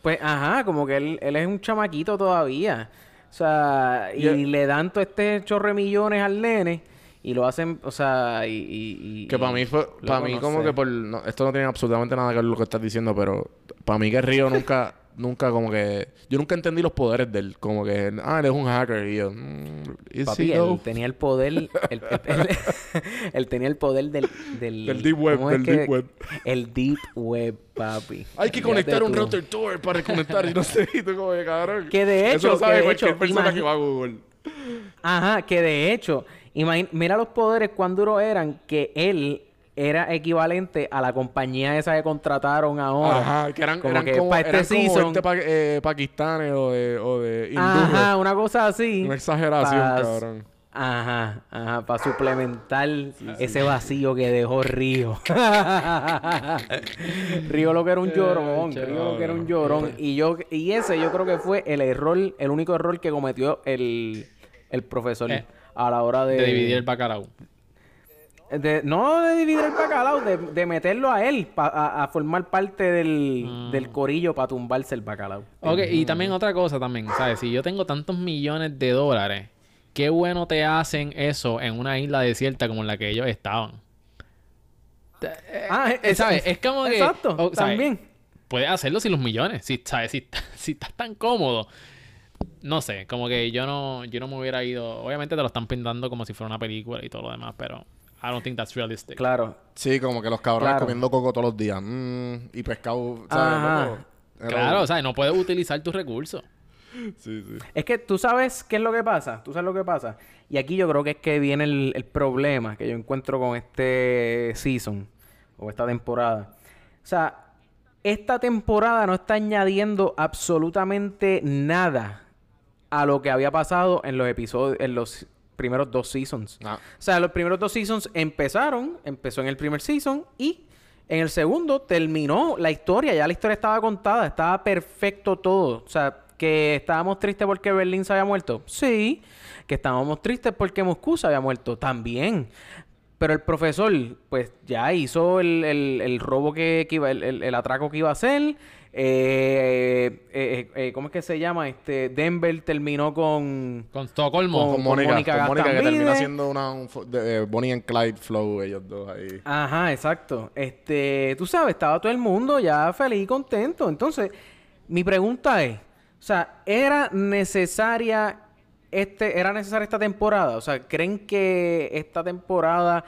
Pues, ajá, como que él, él es un chamaquito todavía. O sea, y Y él- le dan todo este chorre millones al nene y lo hacen, o sea, y... Que para mí fue, para mí como que por, no, esto no tiene absolutamente nada que ver con lo que estás diciendo, pero para mí que Río nunca, nunca como que, yo nunca entendí los poderes de él, como que, ah, él es un hacker y yo, mm, Papi, él tenía el poder, él, él- tenía el poder del, del, deep web, ¿cómo es del que- deep web. El deep web, papi. Hay que conectar un tú. router Tor para conectar y no sé, y tú como que cabrón. Que de Eso hecho, lo sabe cualquier hecho, persona que va a Google. Ajá, que de hecho, imagin- mira los poderes cuán duros eran que él era equivalente a la compañía esa que contrataron ahora. Ajá, que eran como eran que como, para este eran como pa- eh, pakistanes o de, o de hindúes. Ajá, una cosa así. Una exageración, Pa- cabrón. Ajá, ajá, para suplementar ese vacío que dejó Río. Río lo que era un llorón, Río lo que era un llorón. Y yo, y ese yo creo que fue el error, el único error que cometió el, el profesor Eh, a la hora de, De dividir el bacalao. De, no de dividir el bacalao, de, de meterlo a él pa- a, a formar parte del, del corillo para tumbarse el bacalao. Ok, y también otra cosa también, ¿sabes? Si yo tengo tantos millones de dólares, qué bueno te hacen eso en una isla desierta como en la que ellos estaban. Ah, Eh, ¿sabes? Es como que... Exacto, también. Puedes hacerlo sin los millones, si, ¿sabes? Si, si estás tan cómodo. No sé, como que yo no, yo no me hubiera ido... Obviamente te lo están pintando como si fuera una película y todo lo demás, pero... I don't think that's realistic. Claro. Sí, como que los cabrones Claro. comiendo coco todos los días. Mm, y pescado, ¿sabes? Claro, ¿sabes? No puedes utilizar tus recursos. Sí, sí. Es que tú sabes qué es lo que pasa. Tú sabes lo que pasa. Y aquí yo creo que es que viene el, el problema que yo encuentro con este season o esta temporada. O sea, esta temporada no está añadiendo absolutamente nada a lo que había pasado en los episodios, en los primeros dos seasons. Ah. O sea, los primeros dos seasons empezaron, empezó en el primer season y en el segundo terminó la historia, ya la historia estaba contada, estaba perfecto todo. O sea, que estábamos tristes porque Berlín se había muerto. Sí. Que estábamos tristes porque Moscú se había muerto. También. Pero el profesor, pues ya hizo el, el- el robo que, que iba, el, el- el atraco que iba a hacer. Eh, eh, eh, ¿Cómo es que se llama? Este Denver terminó con. Con Estocolmo. Con- Con Mónica, Mónica con Mónica que termina siendo una un de, eh, Bonnie and Clyde flow, ellos dos ahí. Ajá, exacto. Este, tú sabes, estaba todo el mundo ya feliz y contento. Entonces, mi pregunta es, o sea, ¿era necesaria este, era necesaria esta temporada? O sea, ¿creen que esta temporada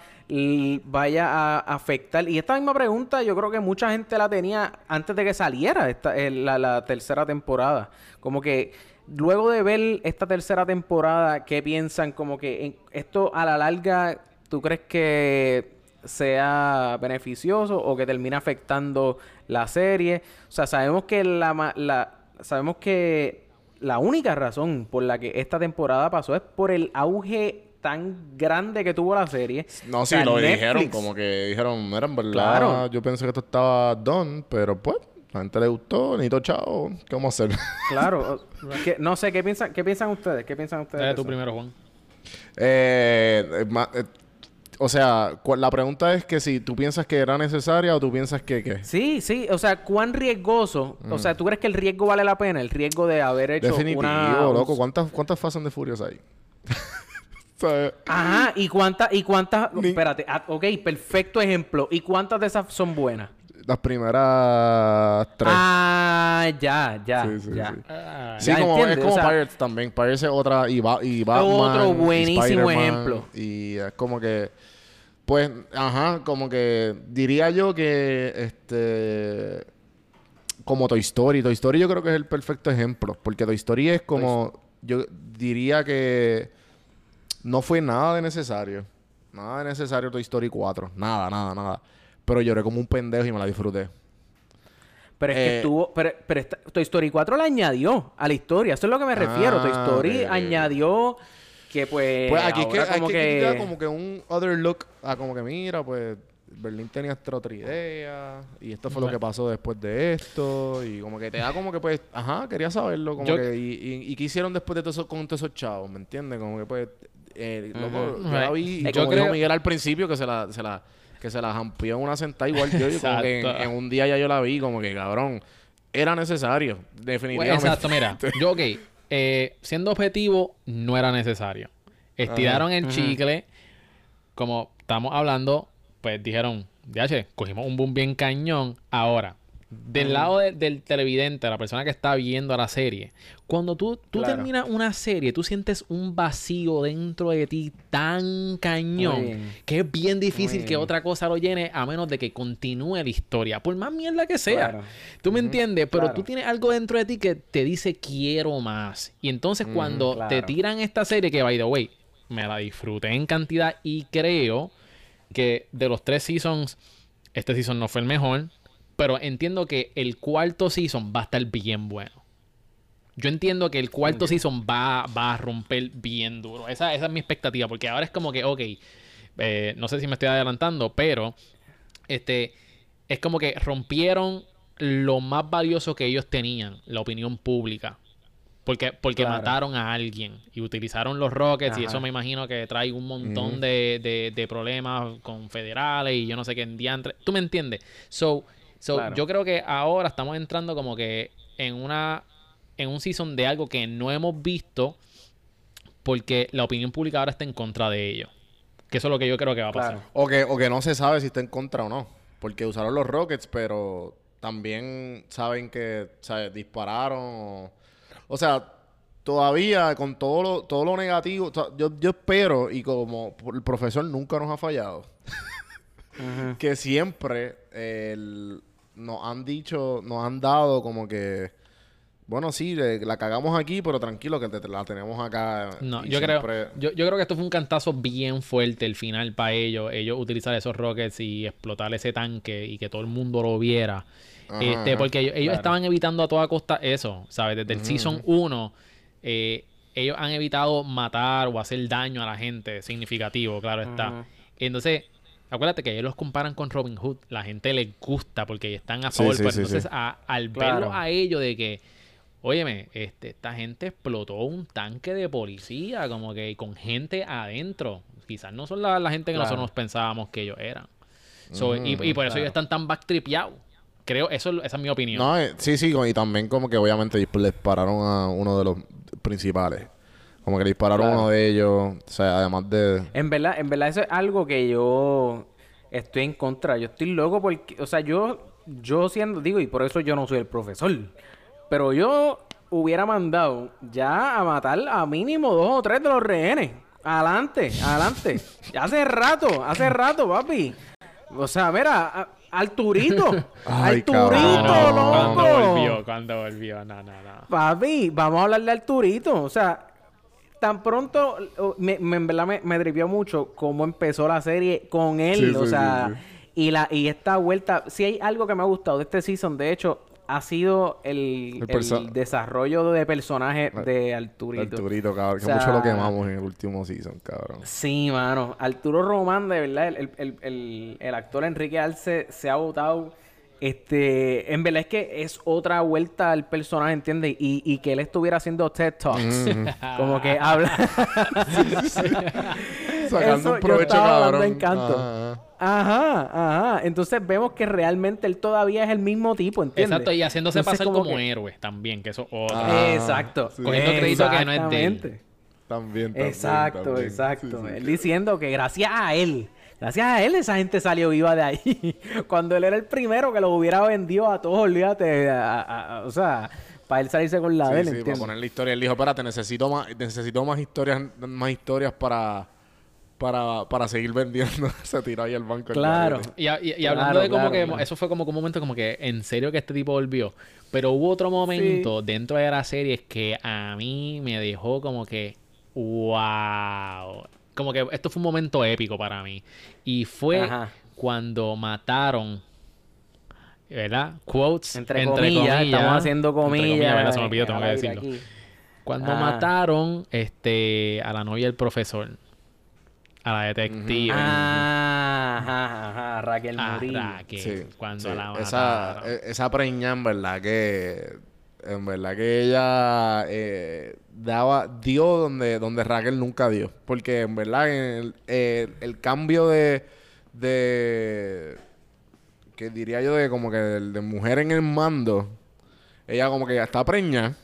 vaya a afectar? Y esta misma pregunta yo creo que mucha gente la tenía antes de que saliera esta, eh, la, tercera temporada. Como que luego de ver esta tercera temporada, ¿qué piensan? Como que en- esto a la larga, ¿tú crees que sea beneficioso o que termine afectando la serie? O sea, sabemos que la sabemos que la única razón por la que esta temporada pasó es por el auge tan grande que tuvo la serie. No, sí, lo Netflix- dijeron, como que dijeron, mira, en verdad, Claro. yo pensé que esto estaba done, pero pues, la gente le gustó, necesito chao, ¿qué vamos a hacer? Claro, que- no sé, ¿qué piensan, ¿qué piensan ustedes? ¿Qué piensan ustedes? Dale de tú eso? primero, Juan. Eh, eh, ma- eh, o sea, la pregunta es que si tú piensas que era necesaria o tú piensas que qué. Sí, sí, o sea, ¿cuán riesgoso? O sea, ¿tú crees que el riesgo vale la pena? El riesgo de haber hecho Definitivo, una... loco. ¿Cuántas, cuántas Fast and the Furious hay? ¿Sabes? Ajá, ¿y cuántas, y cuántas, Ni- espérate, ah, ok, perfecto ejemplo, ¿y cuántas de esas son buenas? Las primeras tres. Ah, ya, ya, Sí, sí, ya. sí. Ah, Sí, Ya como, es como o sea- Pirates también. Pirates es otra. Y, Ba- y Batman. Otro buenísimo ejemplo. Y es como que. Pues, ajá, como que diría yo que este. Como Toy Story. Toy Story yo creo que es el perfecto ejemplo. Porque Toy Story es como. Yo diría que. No fue nada de necesario. Nada de necesario Toy Story 4. Nada, nada, nada. Pero lloré como un pendejo y me la disfruté. Pero es que Eh, estuvo, pero, pero esta- Toy Story 4 la añadió a la historia, eso es lo que me refiero. Toy Ah, Story ok, ok. añadió que pues, Pues aquí es que, ahora aquí como que que... como que un other look a como que mira, pues Berlín tenía esta otra idea y esto fue lo que pasó después de esto y como que te da como que pues, ajá, quería saberlo, como Yo- que y, y, y qué hicieron después de todo eso con todos esos chavos, ¿me entiendes? Como que pues eh, loco, yo la vi y Yo como dijo creo- Miguel al principio que se la, se la que se la jampió en una sentada igual yo, yo como que en, un día ya yo la vi como que cabrón, era necesario, Pues, definitivamente. exacto, mira. Yo, ok. eh, siendo objetivo, no era necesario. Estiraron el chicle. Como estamos hablando, pues dijeron, DH, cogimos un boom bien cañón. Ahora, del lado de- del televidente, la persona que está viendo la serie, cuando tú, tú Claro. terminas una serie, tú sientes un vacío dentro de ti tan cañón que es bien difícil que otra cosa lo llene a menos de que continúe la historia, por más mierda que sea. Claro. ¿Tú me entiendes? Pero Claro. tú tienes algo dentro de ti que te dice quiero más. Y entonces cuando te tiran esta serie que, by the way, me la disfruté en cantidad y creo que de los tres seasons, este season no fue el mejor. Pero entiendo que el cuarto season va a estar bien bueno. Yo entiendo que el cuarto season va, va a romper bien duro. Esa, esa es mi expectativa. Porque ahora es como que, ok, eh, no sé si me estoy adelantando, pero este es como que rompieron lo más valioso que ellos tenían, la opinión pública. Porque, porque Claro. mataron a alguien y utilizaron los rockets y eso me imagino que trae un montón de, de- de problemas con federales y yo no sé qué en diantre. ¿Tú me entiendes? So, so Claro. yo creo que ahora estamos entrando como que en una en un season de algo que no hemos visto porque la opinión pública ahora está en contra de ello. Que eso es lo que yo creo que va a pasar. Claro. O que, o que no se sabe si está en contra o no. Porque usaron los Rockets, pero también saben que ¿sabes? dispararon. O, o sea, todavía con todo lo, todo lo negativo, yo, yo espero, y como el profesor nunca nos ha fallado, que siempre el- nos han dicho, nos han dado como que, bueno, sí, le- la cagamos aquí, pero tranquilo que te- la tenemos acá. No, y yo creo, yo, yo creo que esto fue un cantazo bien fuerte el final para ellos. Ellos utilizar esos rockets y explotar ese tanque y que todo el mundo lo viera. Ajá, este, ajá. porque ellos, ellos Claro. estaban evitando a toda costa eso, ¿sabes? Desde el Season 1, eh, ellos han evitado matar o hacer daño a la gente significativo, claro está. Entonces, acuérdate que ellos los comparan con Robin Hood. La gente les gusta porque están a favor. sí, pero sí, entonces, sí. a- al Claro. verlo a ellos de que, óyeme, este, esta gente explotó un tanque de policía, como que con gente adentro. Quizás no son la, la gente que Claro. nosotros pensábamos que ellos eran. So, y, y por eso claro. ellos están tan backtripeados. Creo, eso, es- esa es mi opinión. No, eh, sí, sí, y también como que obviamente dis- le dispararon a uno de los principales. Como que le dispararon Claro. uno de ellos. O sea, además de... En verdad, en verdad eso es algo que yo estoy en contra. Yo estoy loco porque, o sea, yo, yo siendo, digo, y por eso yo no soy el profesor. Pero yo hubiera mandado ya a matar a mínimo dos o tres de los rehenes. Adelante, adelante. hace rato, hace rato, papi. O sea, mira, a- Arturito. Ay, Arturito, cabrón. No, loco. cuando volvió, cuando volvió, no, no, no. Papi, vamos a hablar de Arturito. O sea, tan pronto, me, me- en verdad me, me tripió mucho cómo empezó la serie con él. Sí, o sí, sea, sí, y la y esta vuelta, si hay algo que me ha gustado de este season, de hecho, ha sido el, El desarrollo de personaje de Arturito. Arturito, cabrón. O que mucho lo quemamos en el último season, cabrón. Sí, mano. Arturo Román, de verdad, el, el- el- el- el actor Enrique Arce se ha votado. Este, en verdad es que es otra vuelta al personaje, ¿entiendes? Y, y que él estuviera haciendo TED Talks. Como que habla. Sacando Eso un yo provecho, dando cabrón. encanto. Ajá. Ajá, ajá. Entonces vemos que realmente él todavía es el mismo tipo, ¿entiendes? Exacto, y haciéndose Entonces, pasar como, que- héroe también, que eso otra. Ah, Exacto. sí. Cogiendo crédito que no es de él. También, también. Exacto, también. exacto. Sí, sí. Él diciendo que gracias a él, gracias a él esa gente salió viva de ahí. Cuando él era el primero que lo hubiera vendido a todos, olvídate, a- a- a- o sea, para él salirse con la Sí, de él, sí, para poner la historia. Él dijo, espérate, necesito más, necesito más historias, más historias para, para, para seguir vendiendo. Se tiró ahí al banco. el Claro. garete. Y, y- Claro, hablando de como claro, que claro. eso fue como que un momento como que en serio que este tipo volvió. Pero hubo otro momento dentro de la serie que a mí me dejó como que wow. Como que esto fue un momento épico para mí. Y fue Ajá. cuando mataron ¿verdad? Quotes Entre, comillas, estamos haciendo Entre comillas. ¿verdad? Se me olvidó, tengo que al aire decirlo. aquí. Cuando Ah. mataron este a la novia del profesor, a la detective. Ah, ajá, ajá, Raquel a Murillo. Raquel, Sí, cuando sí. la esa, mataron. e- esa preña, en verdad que... En verdad que ella eh, daba... Dio donde, donde Raquel nunca dio. Porque, en verdad, el, el- el cambio de... De... Que diría yo de como que de, de mujer en el mando... Ella como que ya está preña.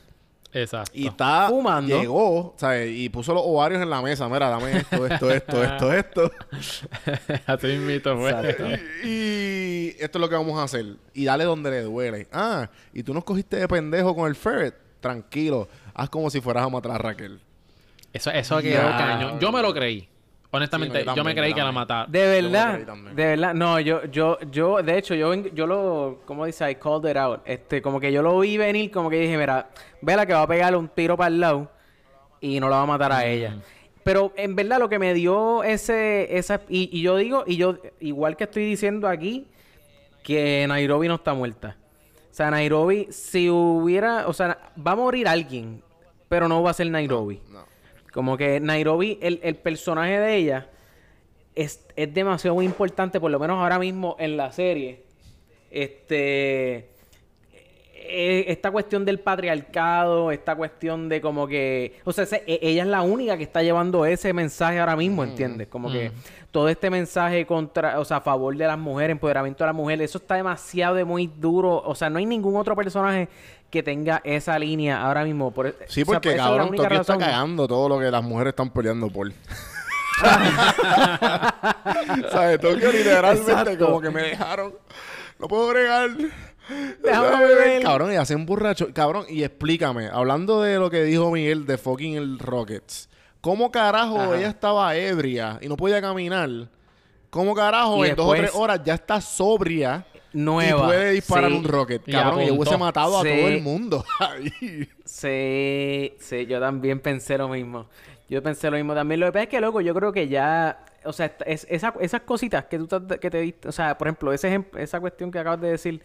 Exacto. Y está... Fumando. Llegó, ¿sabes? Y puso los ovarios en la mesa. Mira, dame esto, esto, esto, esto, esto. Así fue. Exacto. Y esto es lo que vamos a hacer. Y dale donde le duele. Ah, y tú nos cogiste de pendejo con el ferret. Tranquilo. Haz como si fueras a matar a Raquel. Eso, eso quedó cañón. Yo me lo creí. Honestamente, Sí, no, yo yo me creí yo que la mataron. De verdad, de verdad, no, yo, yo, yo, de hecho, yo, yo lo, ¿cómo dice? I called it out. Este, como que yo lo vi venir, como que dije, mira, vela que va a pegarle un tiro para el lado y no la va a matar a ella. Pero en verdad lo que me dio ese, esa, y, y yo digo, y yo, igual que estoy diciendo aquí, que Nairobi no está muerta. O sea, Nairobi, si hubiera, o sea, va a morir alguien, pero no va a ser Nairobi. No. Como que Nairobi, el, el personaje de ella es, es demasiado importante, por lo menos ahora mismo en la serie. Este. Eh, esta cuestión del patriarcado, esta cuestión de como que, o sea, se- e- ella es la única que está llevando ese mensaje ahora mismo, ¿entiendes? Como que todo este mensaje contra, o sea, a favor de las mujeres, empoderamiento de las mujeres, eso está demasiado de muy duro, o sea, no hay ningún otro personaje que tenga esa línea ahora mismo. Por, e, Sí, o sea, porque es la cabrón, Tokio está cagando todo lo que las mujeres están peleando por. ¿Sabes? Tokio literalmente Exacto. como que me dejaron. No puedo bregar. Déjame beber. Cabrón, y hacen borracho. Cabrón, y explícame, hablando de lo que dijo Miguel de fucking el Rockets. ¿Cómo carajo Ajá. ella estaba ebria y no podía caminar? ¿Cómo carajo Y en dos o tres horas ya está sobria Nueva. y puede disparar Sí. un rocket? Cabrón, y apuntó. hubiese matado a Sí. todo el mundo. Sí, sí, yo también pensé lo mismo. Yo pensé lo mismo también. Lo que pasa es que, loco, yo creo que ya... O sea, es, esa- esas cositas que tú te, que te diste... O sea, por ejemplo, ese esa cuestión que acabas de decir...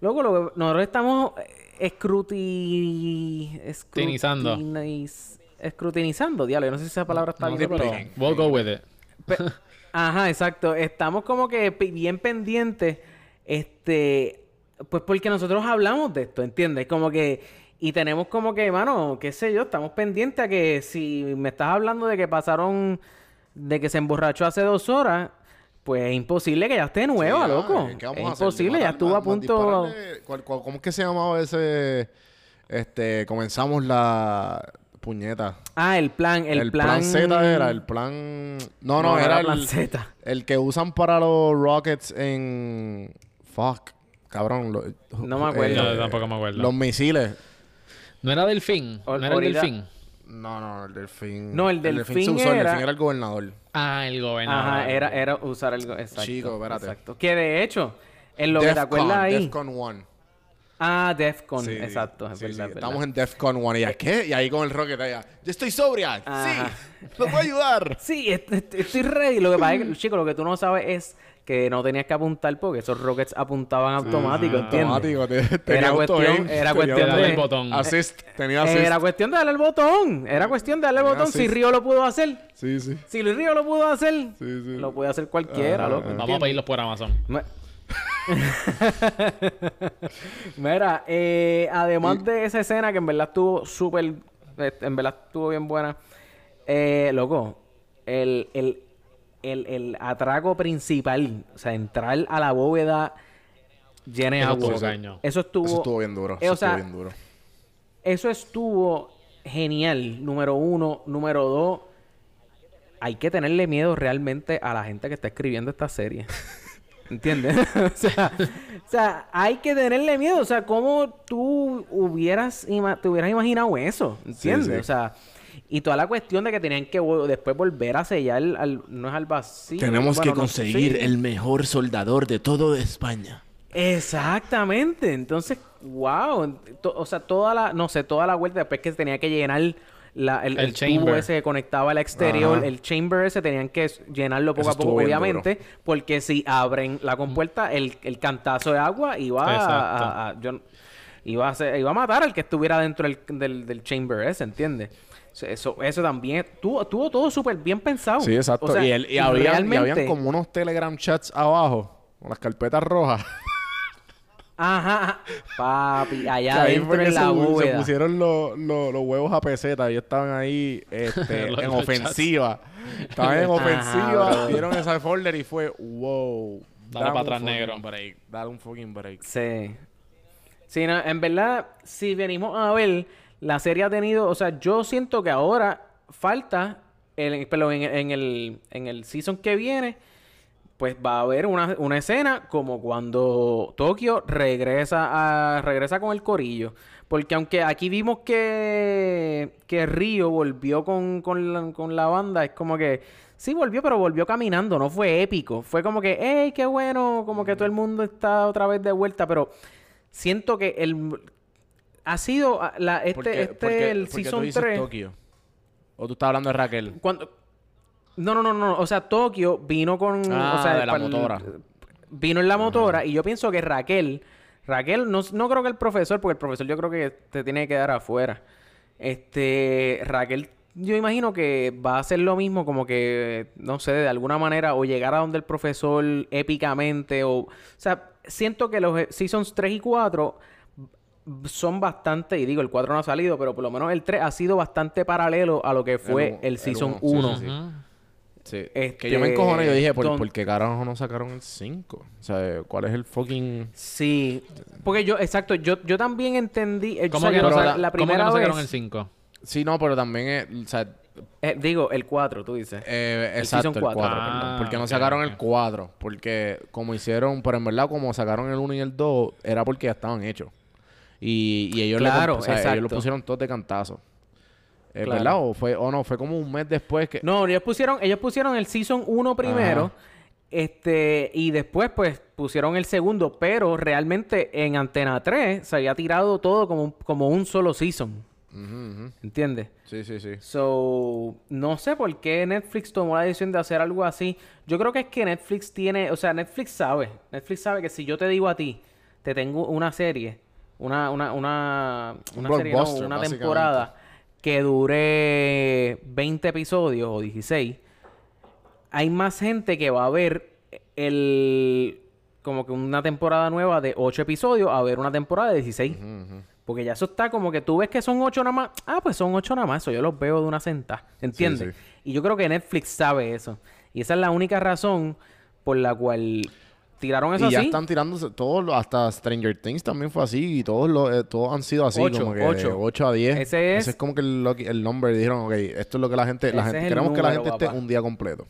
Loco, lo que- nosotros estamos eh, escruti... Escrutinizando. escrutiniz- Escrutinizando, diablo. Yo no sé si esa palabra está No bien, pero... we'll go with it. Pe- Ajá, exacto. Estamos como que bien pendientes, este, pues porque nosotros hablamos de esto, ¿entiendes? Como que, y tenemos como que, mano, qué sé yo, estamos pendientes a que si me estás hablando de que pasaron, de que se emborrachó hace dos horas, pues es imposible que ya esté nueva, Sí, loco. ¿qué vamos Es a hacer? imposible, ya estuvo a punto... ¿cuál- cuál- cómo es que se llamaba ese? Este, comenzamos la puñeta. Ah, el plan, el, El, plan... Z era, el plan... No, no, era, plan el, Z. el que usan para los rockets en... Fuck, cabrón. lo- No me acuerdo. Yo tampoco me acuerdo. Los misiles. ¿No era Delfín? ¿No era el Delfín? No, no, el delfín. No, el delfín se usó, el era- delfín era el gobernador. Ah, el gobernador. Ajá, era, era usar algo, exacto. Chico, espérate. Exacto. Que de hecho, en lo que te acuerdas ahí... Defcon 1. Ah, Defcon, Sí, exacto, es sí, verdad, sí. es verdad. Estamos en Defcon 1 y ella, ¿qué? Y ahí con el rocket allá. Yo estoy sobria. Ajá. Sí. ¿Lo puedo ayudar? Sí, est- est- estoy ready. Lo que pasa es que, chico, lo que tú no sabes es que no tenías que apuntar porque esos rockets apuntaban automático, ¿entiendes? Automático. te- tenía cuestión- auto-aim, era cuestión auto-aim. de- de- el botón. Assist. Tenía assist. Era cuestión de darle el botón. Era cuestión de darle el botón. Si. Río lo pudo hacer. Sí, sí. Si Río lo pudo hacer, Sí, sí. lo puede hacer cualquiera, Ah, loco. Vamos a pedirlos por Amazon. Me- Mira, eh, además de esa escena que en verdad estuvo súper, eh, en verdad estuvo bien buena, eh, loco, el, el, el, el atraco principal, o sea, entrar a la bóveda llena de agua. estuvo. Eso estuvo, Eso estuvo bien duro. eh, Eso o sea, estuvo bien duro. eso estuvo genial, número uno. Número dos, hay que tenerle miedo realmente a la gente que está escribiendo esta serie. ¿Entiendes? o, sea, o sea, hay que tenerle miedo. O sea, ¿cómo tú hubieras ima- te hubieras imaginado eso? ¿Entiendes? sí. O sea, y toda la cuestión de que tenían que después volver a sellar al, no es al vacío. Tenemos bueno, que no- conseguir sí. el mejor soldador de todo España. Exactamente. Entonces, wow. To- o sea, toda la, no sé, toda la vuelta después que tenía que llenar la- el, El el tubo ese que conectaba al exterior, Ajá. el chamber ese tenían que llenarlo poco Eso a poco, obviamente, porque si abren la compuerta, el, el cantazo de agua iba a, Exacto. a- a- yo- iba a hacer- iba a matar al que estuviera dentro del, del, del chamber ese, ¿entiendes? Eso, eso también tuvo, tuvo todo súper bien pensado. Sí, exacto. O sea, y, el- y habían, y realmente- habían como unos Telegram chats abajo, con las carpetas rojas. Ajá, papi, allá adentro en se, la se bóveda. pusieron los, los- los huevos a peseta y estaban ahí este, en ofensiva. Estaban en Ajá, ofensiva, bro. vieron ese folder y fue, wow. Dale dame pa' un atrás, negro. Break, dale un fucking break. Sí. Sí, no, en verdad, si venimos a ver, la serie ha tenido, o sea, yo siento que ahora falta, el, pero en, en el, en el season que viene, pues va a haber una, una escena como cuando Tokio regresa a, regresa con el corillo. Porque aunque aquí vimos que, que Río volvió con, con, la, con la banda, es como que sí volvió, pero volvió caminando, no fue épico. Fue como que, hey, qué bueno, como que todo el mundo está otra vez de vuelta, pero siento que el ha sido ah, la, este, ¿Por qué- este el por qué tú season dices 3. Tokio? ¿O tú estás hablando de Raquel? Cuando... No, no, no, no. O sea, Tokio vino con... Ah, o sea, de la motora. Vino en la motora y yo pienso que Raquel... Raquel, no, no creo que el profesor, porque el profesor yo creo que te tiene que quedar afuera. Este... Raquel, yo imagino que va a hacer lo mismo como que, no sé, de alguna manera, o llegar a donde el profesor épicamente, o... O sea, siento que los e- Seasons 3 y 4 son bastante, y digo, el 4 no ha salido, pero por lo menos el 3 ha sido bastante paralelo a lo que fue uno, el, el Season uno, sí, 1. sí, sí. Sí. Este, que yo me encojoné y yo dije, ¿por, don- ¿por qué carajo no sacaron el 5? O sea, ¿cuál es el fucking...? Sí, porque yo, exacto, yo, yo también entendí, eh, o ¿Cómo sea, que no la, la cómo que primera no sacaron vez, el 5? Sí, no, pero también es... O sea, eh, digo, el 4, tú dices. eh, El exacto, el 4, cuatro. perdón. Ah, ¿Por qué no sacaron ok. el 4? Porque como hicieron... Pero en verdad, como sacaron el 1 y el 2, era porque ya estaban hechos. Y, y ellos, le Claro, comp- o sea, ellos lo pusieron todos de cantazo. Eh, Claro. ¿Verdad? O, fue, o no, fue como un mes después que... No, ellos pusieron, ellos pusieron el Season 1 primero. Ajá. Este, y después, pues, pusieron el segundo, pero realmente en Antena 3 se había tirado todo como, un- como un solo season. Ujú. ¿Entiendes? Sí, sí, sí. So, no sé por qué Netflix tomó la decisión de hacer algo así. Yo creo que es que Netflix tiene, o sea, Netflix sabe, Netflix sabe que si yo te digo a ti, te tengo una serie, una, una, una, Un una serie, no, una temporada que dure 20 episodios o 16, hay más gente que va a ver el como que una temporada nueva de 8 episodios a ver una temporada de 16. Ujú, ujú. Porque ya eso está como que tú ves que son ocho nada más. Ah, pues son ocho nada más. Eso yo los veo de una sentada. ¿Entiendes? sí. Y yo creo que Netflix sabe eso. Y esa es la única razón por la cual tiraron eso y ya así. están tirándose todos, los- hasta Stranger Things también fue así y todos los, eh, todos han sido así, Ocho, como que ocho. de 8 a 10. Ese es- como que el, el number dijeron, ok, esto es lo que la gente, la Ese gente es queremos que la gente esté un día completo.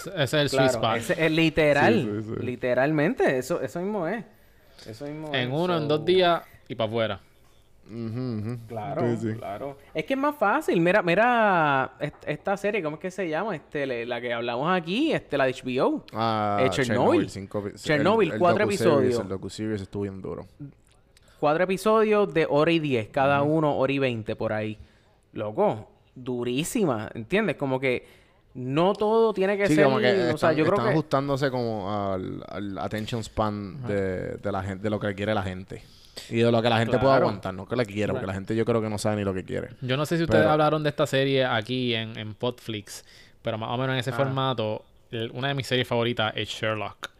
Ese es el sweet Claro, spot. ese es literal. Sí, sí, sí. Literalmente. Eso, eso mismo es. Eso mismo En es. uno, en dos días y para afuera. Claro, Sí, sí. claro. Es que es más fácil. Mira, mira est- esta serie, ¿cómo es que se llama? Este, la que hablamos aquí, este, la de HBO. Ah, Eh, Chernobyl. cinco Chernobyl, el- cuatro episodios. El docu-series estuvo bien duro. Cuatro episodios de hora y diez, cada uno hora y veinte por ahí. Loco, durísima, ¿entiendes? Como que no todo tiene que Sí, ser... como que o sea, están, yo creo están que... ajustándose como al, al attention span de, de la gente, de lo que quiere la gente. Y de lo que la gente puede Claro. aguantar, no que la quiera, porque la gente yo creo que no sabe ni lo que quiere. Yo no sé si ustedes Pero- hablaron de esta serie aquí en, en Podflix, pero más o menos Ah. en ese formato, el- una de mis series favoritas es Sherlock.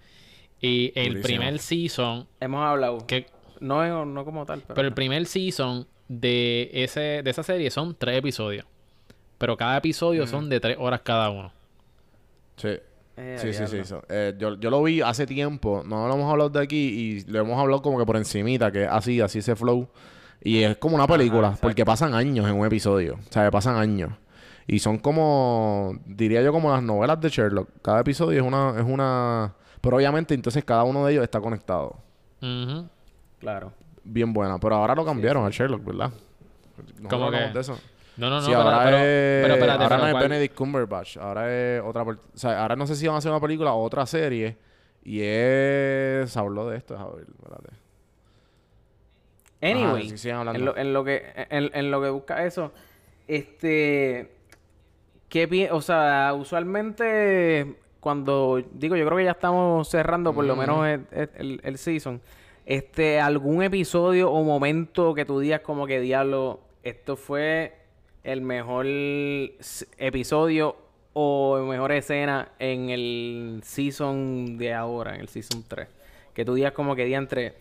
Y el Durísimo. primer season, Hemos hablado. que, No, no como tal, pero... pero el primer season de, ese, de esa serie son tres episodios. Pero cada episodio son de tres horas cada uno. Sí. Eh, Sí, sí, sí. so- eh, yo, yo lo vi hace tiempo, no lo hemos hablado de aquí y lo hemos hablado como que por encimita, que así, así ese flow. Y es como una película, porque pasan años en un episodio, o sea, pasan años. Y son como, diría yo, como las novelas de Sherlock. Cada episodio es una, es una... Pero obviamente entonces cada uno de ellos está conectado. Claro. Bien buena. Pero ahora lo cambiaron a Sherlock, ¿verdad? No ¿Cómo hablamos que? de eso. No, no, no. sí, pero, ahora pero- es... pero espérate, ahora pero no es ¿cuál- Benedict Cumberbatch. Ahora es otra... O sea, ahora no sé si van a hacer una película o otra serie. Y es... Se habló de esto. A ver, espérate. Anyway, Ajá, en, lo, en lo que en, en lo que busca eso, este, qué o sea, usualmente cuando digo, yo creo que ya estamos cerrando por lo menos el, el- el season, este, algún episodio o momento que tú digas como que diablo, esto fue el mejor episodio o mejor escena en el season de ahora, en el season 3. Que tú digas como que diantre,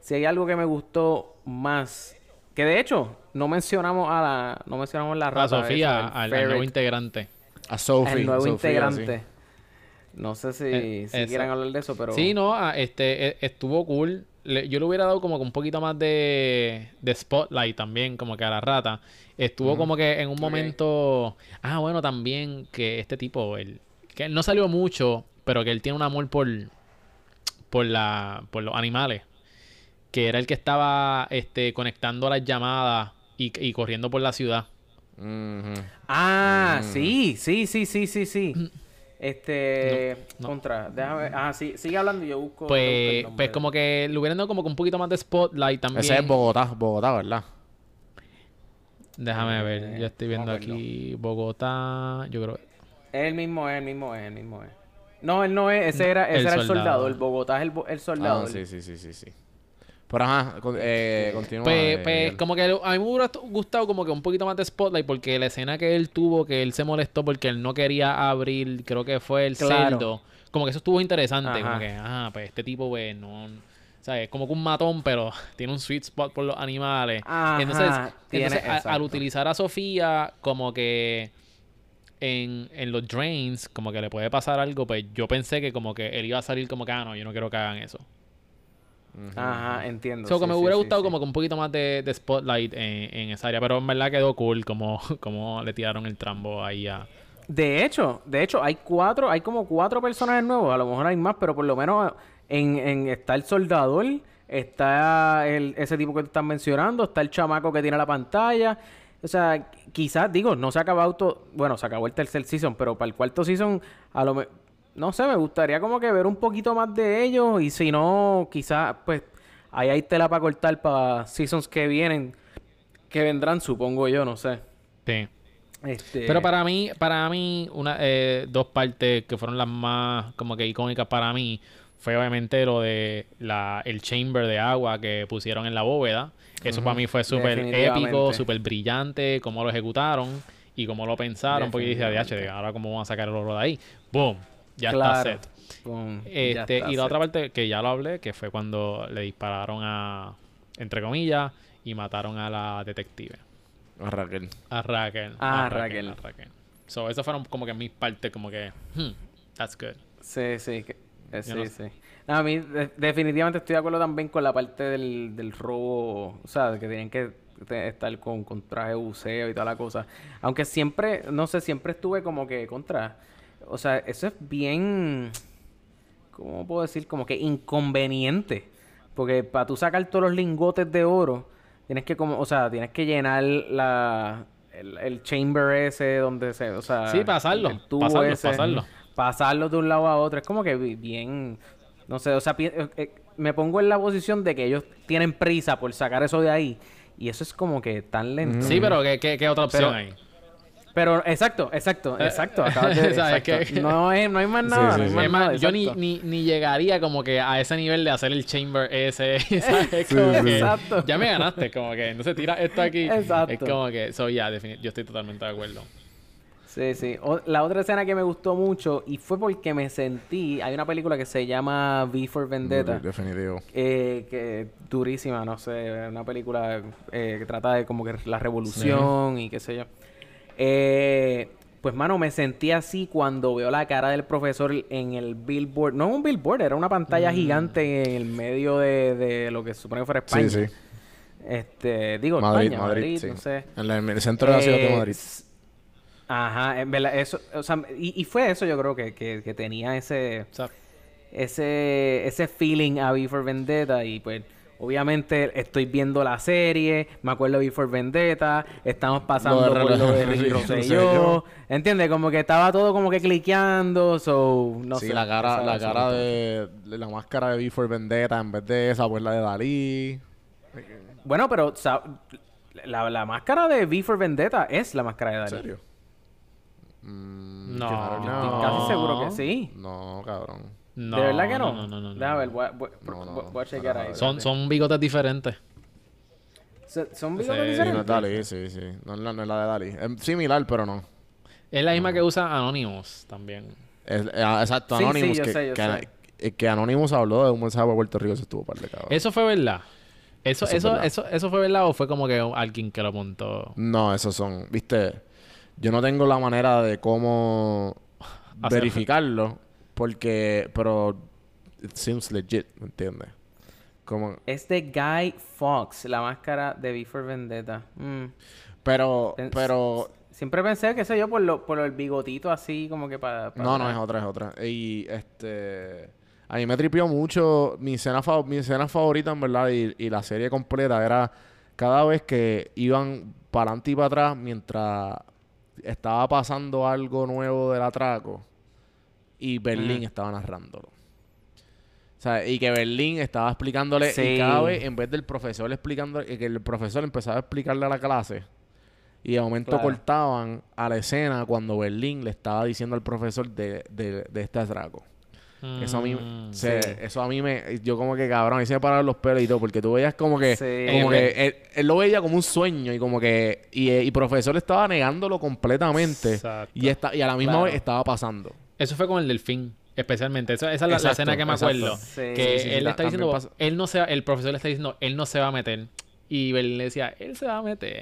si hay algo que me gustó más, que de hecho no mencionamos a la, no mencionamos la a rata Sofía, esa, el al, al nuevo integrante. A Sophie. el nuevo Sofía, integrante. sí. No sé si, Eh, si quieran hablar de eso, pero Sí, no, ah, este, e- estuvo cool. Le- yo le hubiera dado como que un poquito más de, de spotlight también, como que a la rata. Estuvo como que en un momento. Ah, bueno, también que este tipo, él, que él no salió mucho, pero que él tiene un amor por, por la, por los animales. Que era el que estaba este, conectando las llamadas y, y corriendo por la ciudad. Ah, Mm. sí, sí, sí, sí, sí, sí. Este, No, no. contra, déjame, ah, sí, sigue hablando y yo busco. Pues, pues como que le hubieran dado como que un poquito más de spotlight también. Ese es Bogotá, Bogotá, ¿verdad? Déjame ver, yo estoy viendo aquí Bogotá, yo creo. Es el mismo, es el mismo, es el mismo. Es. No, él no es, ese era, ese El era el soldado. soldado. el Bogotá es el, el soldado. Ah, el- sí, sí, sí, sí, sí. Pero ajá, con- eh, continúa. Pues, eh, pues Miguel. como que a mí me hubiera gustado como que un poquito más de spotlight porque la escena que él tuvo, que él se molestó porque él no quería abrir, creo que fue el Claro. cerdo. Como que eso estuvo interesante, Ajá. como que, ah, pues este tipo, pues, no, O sea, es como que un matón, pero tiene un sweet spot por los animales. Ajá, entonces, tiene- entonces, a- al exacto. utilizar a Sofía como que en, en los drains, como que le puede pasar algo, pues yo pensé que como que él iba a salir como que, ah, no, yo no quiero que hagan eso. Ajá, entiendo. So, que me sí, hubiera sí, gustado sí. como que un poquito más de, de spotlight en, en esa área, pero en verdad quedó cool como, como le tiraron el trambo ahí a... De hecho, de hecho, hay cuatro, hay como cuatro personajes nuevos, a lo mejor hay más, pero por lo menos en, en está el soldador, está el, ese tipo que te están mencionando, está el chamaco que tiene la pantalla. O sea, quizás, digo, no se ha acabado todo, bueno, se acabó el tercer season, pero para el cuarto season, a lo mejor, no sé, me gustaría como que ver un poquito más de ellos y si no, quizás, pues, ahí hay tela para cortar para seasons que vienen, que vendrán, supongo yo, no sé. Sí. Este... Pero para mí, para mí, una, eh, dos partes que fueron las más como que icónicas para mí fue obviamente lo de la, el chamber de agua que pusieron en la bóveda. Eso para mí fue súper épico, súper brillante, cómo lo ejecutaron y cómo lo pensaron. Porque yo dije. DH, ahora cómo vamos a sacar el oro de ahí. ¡Boom! Ya Claro. está set. Este, está y la set. otra parte que ya lo hablé, que fue cuando le dispararon a, entre comillas, y mataron a la detective. A Raquel. A Raquel. Ah, a Raquel. A Raquel. So, esas fueron como que mis partes, como que, hmm, that's good. Sí, sí, que- eh, sí, no- sí. No, a mí de- definitivamente estoy de acuerdo también con la parte del, del robo, o sea, que tienen que estar con, con traje de buceo y toda la cosa. Aunque siempre, no sé, siempre estuve como que contra, o sea, eso es bien, ¿cómo puedo decir? Como que inconveniente. Porque para tú sacar todos los lingotes de oro, tienes que como, o sea, tienes que llenar la... El, el chamber ese donde se, o sea... Sí, pasarlo, el tubo pasarlo, ese pasarlo. pasarlo de un lado a otro. Es como que bi- bien, no sé, o sea, eh, eh, me pongo en la posición de que ellos tienen prisa por sacar eso de ahí. Y eso es como que tan lento. Sí, pero ¿qué, qué, qué otra opción Pero- hay? Pero, exacto, exacto, Eh, exacto. acabas de- ¿sabes exacto. No, es, no hay más nada, sí, no hay sí. más nada, yo ni, ni, ni llegaría como que a ese nivel de hacer el chamber ese. Exacto. Ya me ganaste, como que entonces tira esto aquí. Exacto. Es como que, so, ya, yo estoy totalmente de acuerdo. Sí, sí. O- la otra escena que me gustó mucho y fue porque me sentí... Hay una película que se llama V for Vendetta. Definitivo. Eh, que durísima, no sé, una película eh, que trata de como que la revolución y qué sé yo. Eh, pues mano, me sentí así cuando veo la cara del profesor en el billboard. No un billboard, era una pantalla gigante en el medio de, de lo que se supone que fuera España. Sí, sí. Este, digo, Madrid, España, Madrid, Madrid, sí. no sé. En, la- en el centro de la ciudad de Eh, Madrid. Ajá, en verdad, eso, o sea, y, y fue eso yo creo que, que, que tenía ese, O sea, ese, ese feeling a V for Vendetta y pues obviamente estoy viendo la serie, me acuerdo de V for Vendetta, estamos pasando de por lo de Ricky Rosselló. ¿entiendes? Como que estaba todo como que cliqueando, so, no sí, sé. la cara, la cara de, de la máscara de Before Vendetta en vez de esa, pues la de Dalí. Bueno, pero la, la máscara de V for Vendetta es la máscara de ¿En Dalí. serio? Mm, No. claro que Estoy no. casi seguro que sí. No, cabrón. No, ¿De verdad que no? No, no, no. no. Déjame ver, voy a, voy, No, no, voy- voy a chequear ahí. Son, son bigotes diferentes. ¿Son- ¿Son Sí, bigotes no Sí, no es diferentes? Dalí, sí, sí. No es la, no es la de Dalí. Es similar, pero no. Es la misma que usa Anonymous también. Es- eh, exacto, Sí, sí, Anonymous. yo que, sé, yo que, sé. que Anonymous habló de un mensaje para Puerto Rico, se estuvo par de cabrón. ¿Eso fue verdad? ¿Eso, Eso es eso, verdad. eso, eso fue verdad o fue como que alguien que lo apuntó? No, esos son, viste, yo no tengo la manera de cómo verificarlo, porque, pero, it seems legit, ¿me entiendes? Como, Es de Guy Fox, la máscara de V for Vendetta. Mm. pero, Pens- pero, Siempre pensé, qué sé yo, por lo, por el bigotito así, como que para... no, no, es otra, es otra. Y, este, a mí me tripió mucho, mi escena, fav- mi escena favorita, en verdad, y, y la serie completa era cada vez que iban para adelante y para atrás mientras estaba pasando algo nuevo del atraco y Berlín estaba narrándolo. O sea, y que Berlín estaba explicándole, Sí. y cada vez, en vez del profesor explicando, y que el profesor empezaba a explicarle a la clase, y de momento Claro. cortaban a la escena cuando Berlín le estaba diciendo al profesor de, de, de este atraco. Eso a mí, Mm, se- sí. eso a mí me, yo como que cabrón, me pararon los pelos y todo, porque tú veías como que, Sí. como Eh, que él, él lo veía como un sueño y como que, y, eh, y profesor estaba negándolo completamente Exacto. y, esta, y a la misma Claro. vez estaba pasando. Eso fue con el delfín. Especialmente, esa, esa es la- escena que me exacto. acuerdo. Sí, que sí, sí, él ta- está diciendo, pasa. él no se va- el profesor le está diciendo, él no se va a meter. Y Berlín le decía, él se va a meter,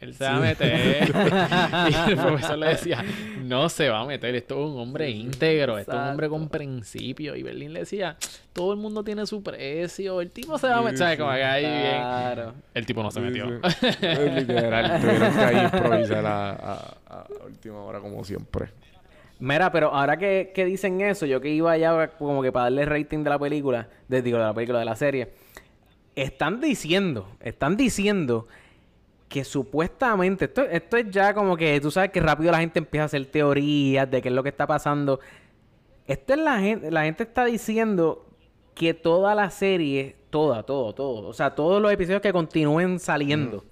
él se va a meter. y el profesor le decía, no se va a meter, esto es un hombre íntegro, esto es un hombre con principio. Y Berlín le decía, todo el mundo tiene su precio, el tipo se va a meter. ¿Sabes? Como que ahí bien. El tipo no se metió. Es literal, tuvieron que ahí improvisar a, a- a última hora como siempre. Mira, pero ahora que, que dicen eso, yo que iba ya como que para darle rating de la película, de, digo, de la película, de la serie, están diciendo, están diciendo que supuestamente, esto, esto es ya como que tú sabes que rápido la gente empieza a hacer teorías de qué es lo que está pasando. Esto es la gente, la gente está diciendo que toda la serie, toda, todo, todo, o sea, todos los episodios que continúen saliendo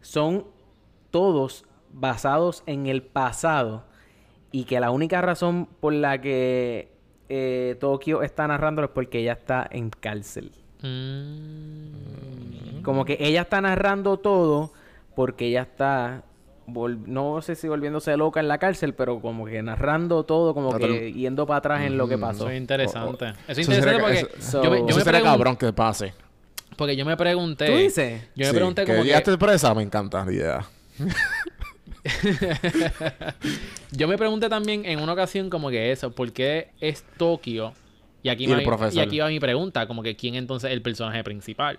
son todos basados en el pasado y que la única razón por la que eh, Tokio está narrando es porque ella está en cárcel. Mm. Como que ella está narrando todo porque ella está, vol- no sé si volviéndose loca en la cárcel, pero como que narrando todo, como que yendo para atrás en lo que pasó. Eso es interesante. O- o- Eso es interesante porque eso- yo me, yo Eso me sería cabrón que pase. porque yo me pregunté. ¿Tú dices? Yo me Sí, pregunté que como ya que, estés presa, me encanta la idea. Yo me pregunté también en una ocasión como que eso, ¿por qué es Tokio? Y aquí, Y el va, y aquí va mi pregunta, como que quién entonces es el personaje principal.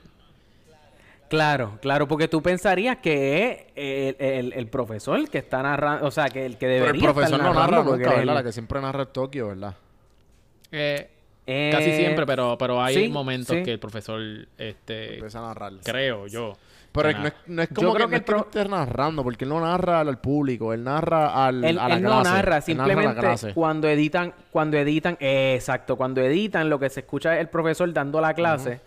Claro, claro, porque tú pensarías que es el, el- el profesor que está narrando, o sea, que el que Pero debería el profesor estar no narra nunca, ¿verdad? La que siempre narra Tokio, ¿verdad? Eh, Eh, casi siempre, pero, pero hay sí, momentos sí. que el profesor, este, Empieza a narrar. creo yo. Pero que no es, no es Yo como que, no que es que no pro- esté narrando, porque él no narra al público, él narra al, Él, a la él clase. no narra, simplemente clase. cuando editan, cuando editan, eh, exacto, cuando editan lo que se escucha es el profesor dando la clase,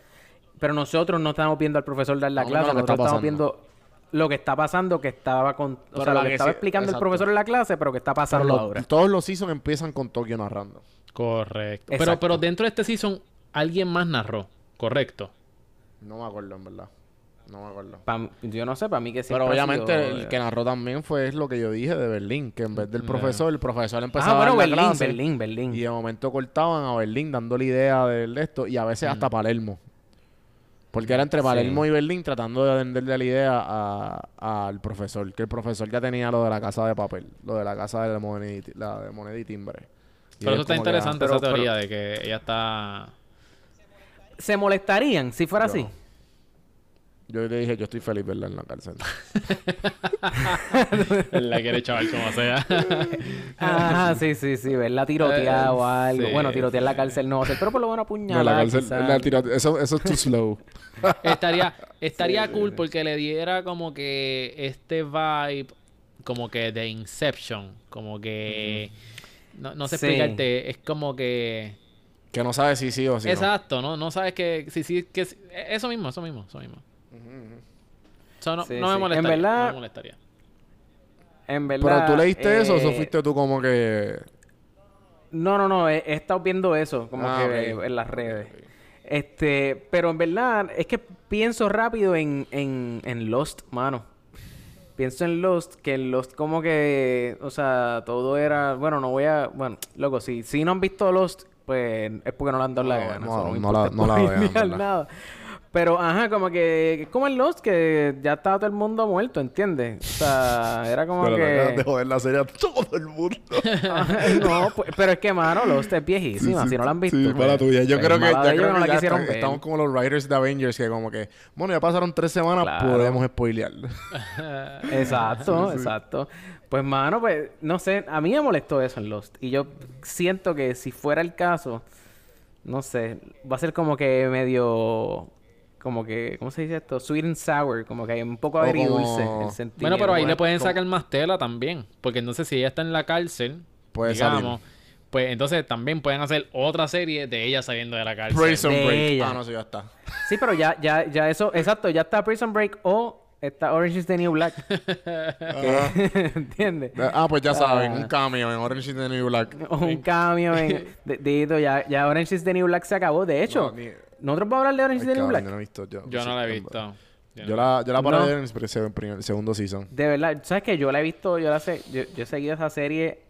pero nosotros no estamos viendo al profesor dar la clase, que nosotros estamos viendo lo que está pasando, que estaba con, o Pero sea, lo que que estaba sí- explicando el profesor en la clase, pero que está pasando los- ahora. todos los seasons empiezan con Tokio narrando. Correcto. Pero, pero dentro de este season, alguien más narró, correcto. No me acuerdo, en verdad. No me acuerdo. Pa- yo no sé, para mí que siempre Pero obviamente sido, el que narró también fue es lo que yo dije de Berlín, que en vez del Ya. profesor, el profesor empezaba Ah, a bueno, dar la Berlín, clase, Berlín, Berlín. Y de momento cortaban a Berlín dándole idea de esto y a veces hasta Palermo. Porque era entre Sí. Palermo y Berlín tratando de venderle la idea a- al profesor. Que el profesor ya tenía lo de la casa de papel, lo de la casa de moneda y, la de moneda y timbre. Y Pero es eso está que, ah, interesante, pero- esa teoría de que ella está... ¿Se molestarían si fuera Yo. así? Yo le dije, yo estoy feliz verla en la cárcel. la quiere chaval como sea. Ajá, sí, sí, sí, verla tiroteada o algo. sí, bueno, tirotear en la cárcel no, va a ser, pero por lo menos apuñalar. quizás. eso, eso es too slow. estaría estaría cool porque le diera como que este vibe como que de Inception, como que no, no sé Sí. explicarte, es como que que no sabe si sí o si no. exacto, ¿no? No sabes que sí sí que sí- eso mismo, eso mismo, eso mismo. So, no, Sí, no me sí. En molestaría, verdad- no me molestaría. En verdad. Pero tú leíste eso o eso eh, fuiste tú como que... No, no, no, he, he estado viendo eso, como Ah, que en las redes. Este, pero en verdad, es que pienso rápido en, en, en Lost, mano. Pienso en Lost, que en Lost como que, o sea, todo era, bueno, no voy a, bueno, loco, si, si no han visto Lost, pues es porque no le han dado la No, gana. no, no la- no la. Pero, ajá, como que, es como en Lost, que ya estaba todo el mundo muerto, ¿entiendes? O sea, era como Pero que... acabas de joder la serie a todo el mundo. No, pues, pero es que, mano, Lost es viejísima. si no la han visto. Sí, pues, para tuya. Yo pues, creo que, yo creo no que la ya quisieron está- ver. estamos como los writers de Avengers que como que, bueno, ya pasaron tres semanas, Claro. podemos spoilear. Exacto, exacto. Pues, mano, pues, no sé. A mí me molestó eso en Lost. Y yo siento que si fuera el caso, no sé, va a ser como que medio... Como que, ¿cómo se dice esto? Sweet and sour. Como que hay un poco agridulce como- el sentimiento. Bueno, pero ahí le pueden como- sacar más tela también, porque entonces si ella está en la cárcel, Puede digamos, pues entonces también pueden hacer otra serie de ella saliendo de la cárcel. Prison De Break. ella. Ah, no, eso ya está. Sí, pero ya, ya, ya eso... Exacto, ya está Prison Break o está Orange is the New Black. ¿Entiendes? Ah, pues ya saben, Ah. un cameo en Orange is the New Black. un cambio en... de- Dito, ya, ya Orange is the New Black se acabó. De hecho, No, ni- nosotros vamos a hablar de Orange is the New Black. yo no he visto. Yo, Yo no la he visto. Yo la, yo la paré No. de ver en el segundo season. De verdad, ¿sabes qué? Yo la he visto, yo la sé, yo, yo he seguido esa serie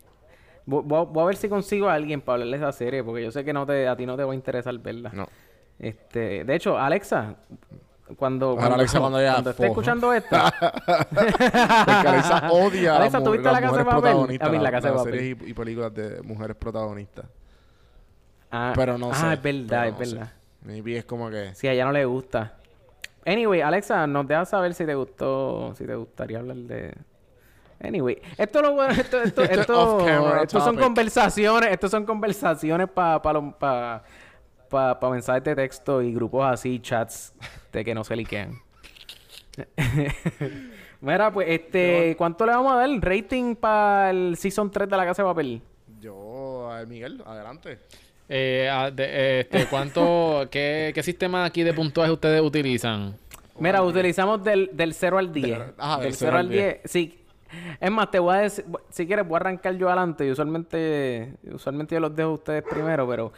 Voy, voy a- ver si consigo a alguien para hablarle de esa serie, porque yo sé que no te, a ti no te va a interesar verla. No. Este, de hecho, Alexa, cuando, Ahora Alexa cuando haya esté fojo. escuchando esto, Alexa odia a Alexa, las, ¿tú mu- viste La Casa de mujeres Papel? protagonistas. A mí, La Casa de las Papel. series y, y películas de mujeres protagonistas. ah, Pero no sé. ah, es verdad, pero es no sé. Maybe es como que... Si a ella no le gusta. Anyway, Alexa, nos deja saber si te gustó, si te gustaría hablar de. Anyway, esto lo bueno, esto, esto, Esto es esto, son conversaciones, estos son conversaciones para pa, pa, pa mensajes de texto y grupos así, chats de que no se liquean. Mira, pues, este, ¿cuánto le vamos a dar? Rating para el Season 3 de La Casa de Papel. Yo, a Miguel, adelante. Eh, ah, de- este, ¿cuánto, qué, qué sistema aquí de puntuaje ustedes utilizan? Mira, utilizamos del, del 0 al 10. ajá, del 0 al 10. Sí. Es más, te voy a decir, si quieres, voy a arrancar yo adelante. Y usualmente, usualmente yo los dejo a ustedes primero, pero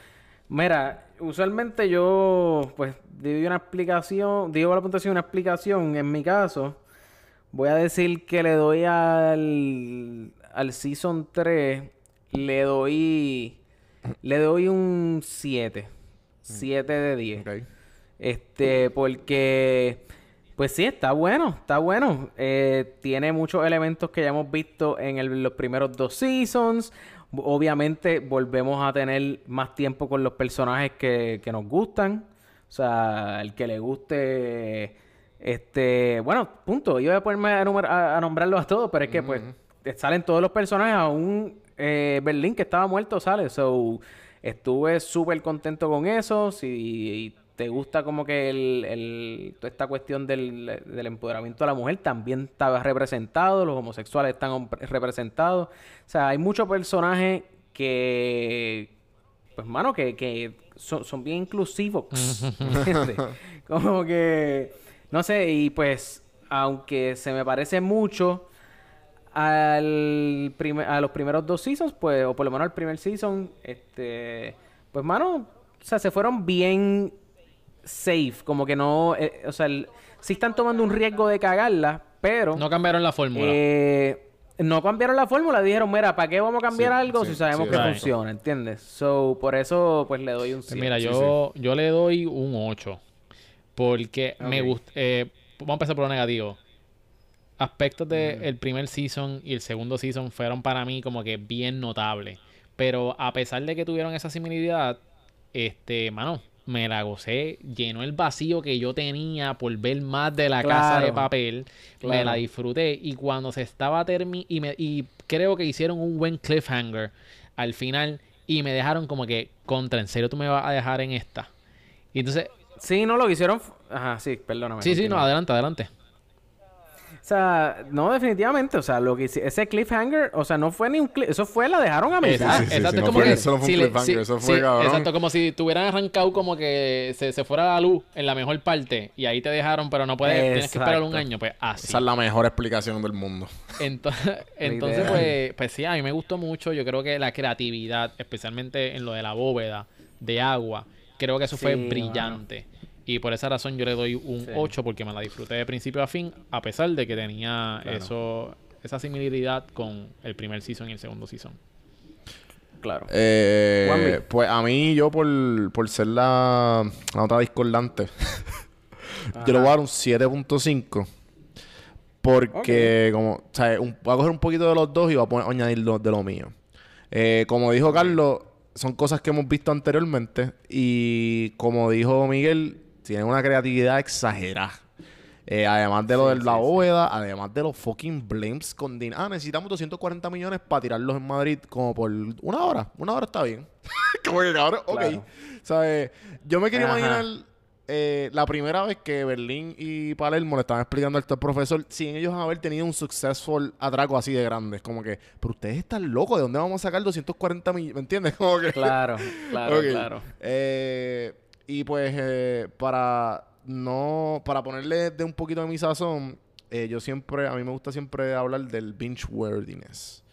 mira, usualmente yo, pues, divido una explicación, digo la puntuación una explicación. En mi caso, voy a decir que le doy al, al Season 3, le doy, le doy un 7. 7 de 10. Ok. Este, porque, pues sí, está bueno, está bueno. Eh, tiene muchos elementos que ya hemos visto en el- los primeros dos seasons. Obviamente volvemos a tener más tiempo con los personajes que, que nos gustan. O sea, el que le guste, este, bueno, punto. Yo voy a ponerme a, a- a nombrarlos a todos, pero es que pues salen todos los personajes, aún eh, Berlín que estaba muerto sale. So, estuve súper contento con eso. Si te gusta como que el, el- toda esta cuestión del, del empoderamiento de la mujer también estaba representado, los homosexuales están representados. O sea, hay muchos personajes que, pues, mano, que, que son, son bien inclusivos. como que, no sé, y pues, aunque se me parece mucho al a los primeros dos seasons, pues, o por lo menos al primer season, este, pues, mano, o sea, se fueron bien safe, como que no, eh, o sea, el- sí están tomando un riesgo de cagarla, pero No cambiaron la fórmula. eh, no cambiaron la fórmula, dijeron, mira, ¿para qué vamos a cambiar Sí, algo sí, si sabemos sí, que funciona? ¿Entiendes? So, por eso, pues le doy un Pues 100. mira, yo, yo le doy un 8. Porque me gusta. vamos a empezar por lo negativo. Aspectos del primer season y el segundo season fueron para mí como que bien notables. Pero a pesar de que tuvieron esa similaridad, este, mano, me la gocé. Llenó el vacío que yo tenía por ver más de la casa de Claro. papel. Me la disfruté. Y cuando se estaba terminando. Y, me- y creo que hicieron un buen cliffhanger al final. Y me dejaron como que, contra, ¿en serio tú me vas a dejar en esta? Y entonces, Sí, no, lo que hicieron... Ajá, sí, perdóname. sí, sí, no, adelante, adelante. O sea, no, definitivamente. O sea, lo que hici- ese cliffhanger, o sea, no fue ni un cliff, eso fue, la dejaron a mitad. Exacto, sí, sí, exacto, sí, no como fue- que eso no fue un si le- cliffhanger, si- eso fue sí, cabrón. Exacto, como si tuvieran arrancado como que se, se fuera la luz en la mejor parte y ahí te dejaron, pero no puedes, tienes que esperar un año, pues así. Esa es la mejor explicación del mundo. Entonces, entonces pues, pues sí, a mí me gustó mucho. Yo creo que la creatividad, especialmente en lo de la bóveda de agua, creo que eso fue brillante. Y por esa razón yo le doy un Sí. 8 porque me la disfruté de principio a fin, a pesar de que tenía Claro. eso, esa similaridad con el primer season y el segundo season. Claro. Eh, pues a mí, yo por, por ser la, la nota discordante, yo le voy a dar un 7.5. Porque, como, o sea, un- voy a coger un poquito de los dos y voy a poner- añadir lo- de lo mío. Eh, como dijo Carlos, son cosas que hemos visto anteriormente. Y como dijo Miguel, tienen una creatividad exagerada. Eh, además de lo de la bóveda, además de los fucking blames con din Ah, necesitamos 240 millones para tirarlos en Madrid como por una hora. Una hora está bien. como que cabrón, ok. Claro. ¿Sabes? Yo me quería Ajá. imaginar eh, la primera vez que Berlín y Palermo le estaban explicando a este profesor sin ellos haber tenido un successful atraco así de grande. Como que, pero ustedes están locos, ¿de dónde vamos a sacar 240 millones? ¿Me entiendes? Como que... Claro, claro, claro. Eh, y pues eh, para no para ponerle de un poquito de mi sazón, eh, yo siempre a mí me gusta siempre hablar del binge worthiness.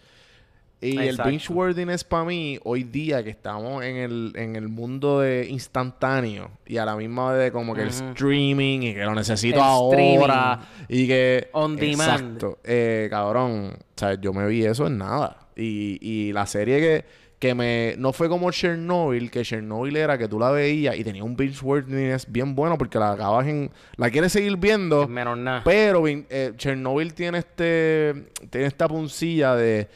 Y Exacto. el binge worthiness para mí hoy día que estamos en el, en el mundo de instantáneo y a la misma vez como que el streaming y que lo necesito El ahora y que On demand. Exacto. Eh, cabrón, o sea, yo me vi eso en nada. Y, y la serie que, que me... No fue como Chernobyl, que Chernobyl era que tú la veías y tenía un binge worthiness bien bueno porque la acabas en... La quieres seguir viendo, Menos nada. pero eh, Chernobyl tiene este... Tiene esta puncilla de...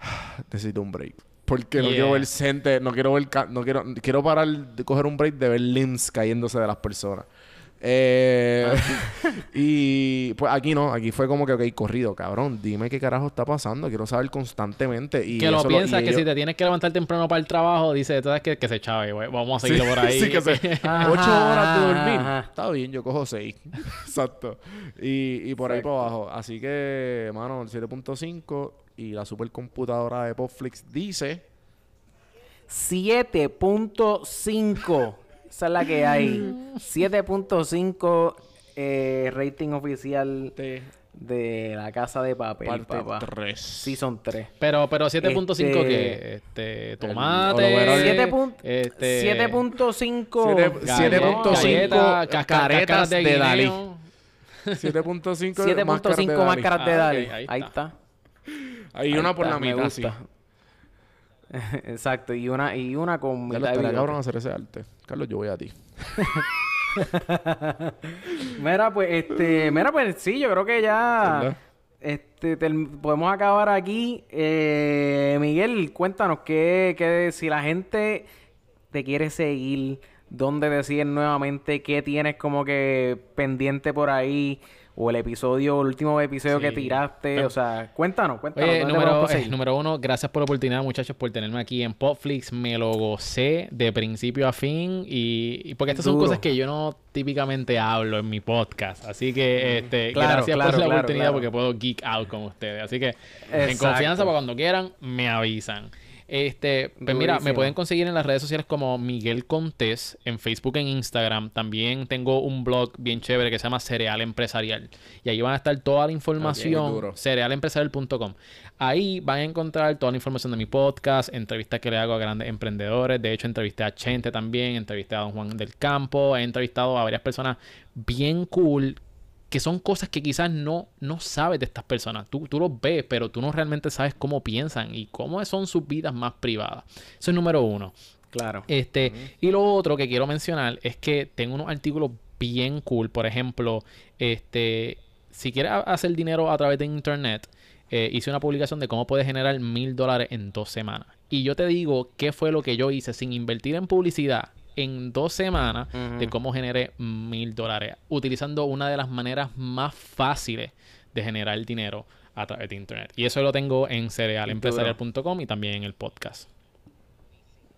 Necesito un break. Porque no quiero ver gente, no quiero ver, no quiero, quiero parar de coger un break de ver limbs cayéndose de las personas. Eh, y pues aquí no, aquí fue como que, ok, corrido, cabrón, dime qué carajo está pasando, quiero saber constantemente. Y que lo piensas y que ellos- si te tienes que levantar temprano para el trabajo, dice, ¿sabes que, que se chave, güey. Vamos a seguirlo por ahí. Sí, que se- ocho horas de dormir. ajá. Está bien, yo cojo seis. Exacto. Y, y por ahí para abajo. Así que, mano, el 7.5 y la supercomputadora de Popflix dice 7.5. Esa es la que hay. 7.5 eh, rating oficial de la casa de papel, parte papá. 3. Season 3. Pero, pero 7.5 Este- que este tomate, overall. Siete pun- este 7.5 Siete- galleta- 7.5 galleta, casca- caretas cáscaras de Dalí. guineo. 7.5 7.5 máscaras de Ah, Dalí. ok, ahí ahí, está. Hay una por la me mitad, sí. Exacto, y una, y una con Ya mitad de cabrón hacer ese arte. Carlos, yo voy a ti. Mira, pues, este, mira, pues sí, yo creo que ya ¿Verdad? este, podemos acabar aquí. Eh, Miguel, cuéntanos que, que si la gente te quiere seguir, dónde te siguen nuevamente, qué tienes como que pendiente por ahí, o el episodio, el último episodio que tiraste, o sea, cuéntanos, cuéntanos. Oye, ¿dónde te número, podemos eh, número uno, gracias por la oportunidad, muchachos, por tenerme aquí en Popflix. Me lo gocé de principio a fin. Y, y porque estas son cosas que yo no típicamente hablo en mi podcast. Así que este, Claro, gracias claro, por la claro, oportunidad porque puedo geek out con ustedes. Así que en confianza para cuando quieran, me avisan. Este, pues mira, me pueden conseguir en las redes sociales como Miguel Contés, en Facebook, en Instagram. También tengo un blog bien chévere que se llama Cereal Empresarial. Y ahí van a estar toda la información cerealempresarial.com. Ahí van a encontrar toda la información de mi podcast, entrevistas que le hago a grandes emprendedores. De hecho, entrevisté a Chente también, entrevisté a Don Juan del Campo, he entrevistado a varias personas bien cool que son cosas que quizás no, no sabes de estas personas. Tú, tú los ves, pero tú no realmente sabes cómo piensan y cómo son sus vidas más privadas. Eso es número uno. Claro. Este, y lo otro que quiero mencionar es que tengo unos artículos bien cool. Por ejemplo, este, si quieres hacer dinero a través de internet, eh, hice una publicación de cómo puedes generar mil dólares en dos semanas. Y yo te digo qué fue lo que yo hice sin invertir en publicidad en dos semanas de cómo generé mil dólares utilizando una de las maneras más fáciles de generar dinero a través de internet. Y eso lo tengo en cerealempresarial.com y también en el podcast.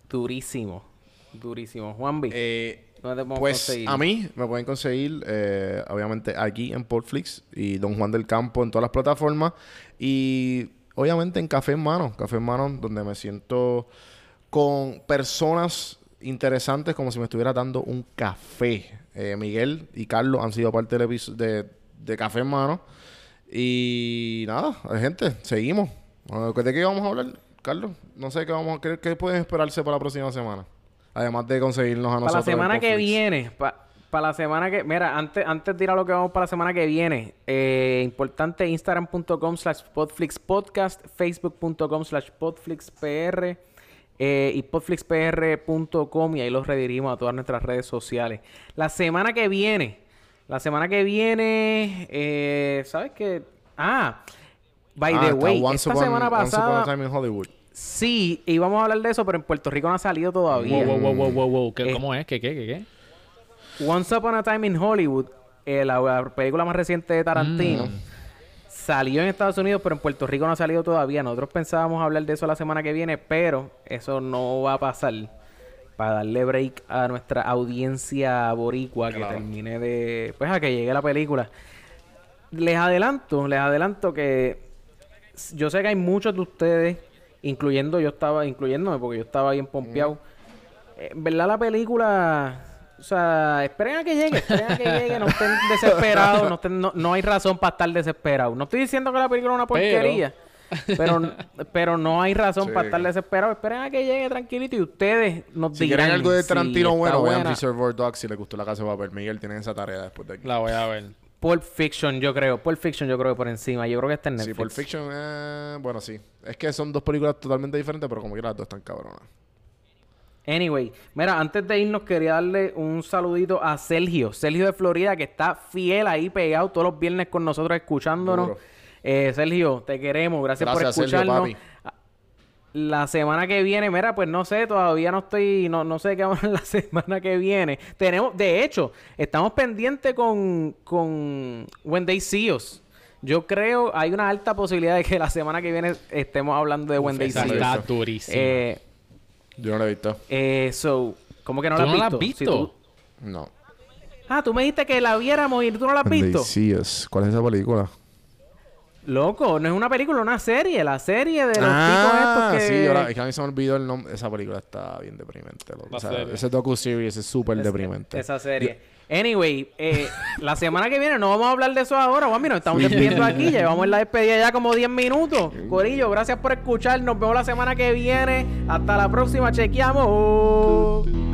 Durísimo. Durísimo. Eh, ¿dónde te podemos Pues conseguir? a mí me pueden conseguir, eh, obviamente, aquí en Portflix y Don Juan del Campo en todas las plataformas. Y obviamente en Café en Mano, Café en Mano, donde me siento con personas interesantes como si me estuviera dando un café. Eh, Miguel y Carlos han sido parte del de, de Café en Mano. Y nada, gente, seguimos. ¿De qué vamos a hablar, Carlos? No sé qué vamos a, qué, qué pueden esperarse para la próxima semana. Además de conseguirnos a Para nosotros. la en semana que viene, para la semana que... Mira, antes, antes de ir a lo que vamos para la semana que viene, eh, importante, instagram.com slash podflixpodcast, facebook.com slash podflixpr eh, y podflixpr.com y ahí los redirigimos a todas nuestras redes sociales. La semana que viene, la semana que viene, eh, ¿sabes qué? Ah, by Ah, the way, Once esta Upon- semana Once Upon a pasada... Time in Hollywood. Sí, íbamos a hablar de eso, pero en Puerto Rico no ha salido todavía. Wow, wow, wow, wow, wow. ¿Qué- Eh, ¿Cómo es? ¿Qué, qué, qué, qué? Once Upon a Time in Hollywood, eh, la, la película más reciente de Tarantino, Mm. Salió en Estados Unidos, pero en Puerto Rico no ha salido todavía. Nosotros pensábamos hablar de eso la semana que viene, pero eso no va a pasar. Para darle break a nuestra audiencia boricua que termine de. Pues a que llegue la película. Les adelanto, les adelanto que yo sé que hay muchos de ustedes, incluyendo yo estaba, incluyéndome, porque yo estaba bien pompeado. En verdad la película, o sea, esperen a que llegue, esperen a que llegue, no estén desesperados, no, estén- no, no hay razón para estar desesperados. No estoy diciendo que la película es una porquería, pero, pero, no hay razón Sí. para estar desesperados. Esperen a que llegue tranquilito y ustedes nos Si dirán quieren algo de si Tarantino está bueno, vean. Reservoir Dogs si les gustó la casa de papel. Miguel tiene esa tarea después de aquí. La voy a ver. Pulp Fiction, yo creo. Pulp Fiction, yo creo que por encima. Yo creo que está en Sí, Netflix. Pulp Fiction, eh, bueno, sí. Es que son dos películas totalmente diferentes, pero como que las dos están cabronas. Anyway, mira, antes de irnos quería darle un saludito a Sergio, Sergio de Florida, que está fiel ahí pegado todos los viernes con nosotros escuchándonos. Eh, Sergio, te queremos, gracias, Gracias, por Sergio, escucharnos. papi. La semana que viene, mira, pues no sé, todavía no estoy, no, no sé qué vamos a la semana que viene. Tenemos, de hecho, estamos pendientes con, con When They See Us. Yo creo, hay una alta posibilidad de que la semana que viene estemos hablando de Us. está visto. durísima. Eh, Yo no la he visto. eh, so, ¿cómo que no ¿Tú la has no la visto? has Si visto? tú- No. Ah, tú me dijiste que la viéramos y tú no la has visto. ¿Cuál es esa película? Loco, no es una película, una serie. La serie de los ah, tipos estos que... sí, ahora, es que a mí se me olvidó el nombre. Esa película está bien deprimente. loco. La O sea, serie. ese docu-series es súper deprimente. Esa serie. Anyway, eh, la semana que viene no vamos a hablar de eso ahora, Juanmi. Nos estamos despidiendo aquí. Llevamos la despedida ya como 10 minutos. Corillo, gracias por escuchar. Nos vemos la semana que viene. Hasta la próxima. Chequeamos.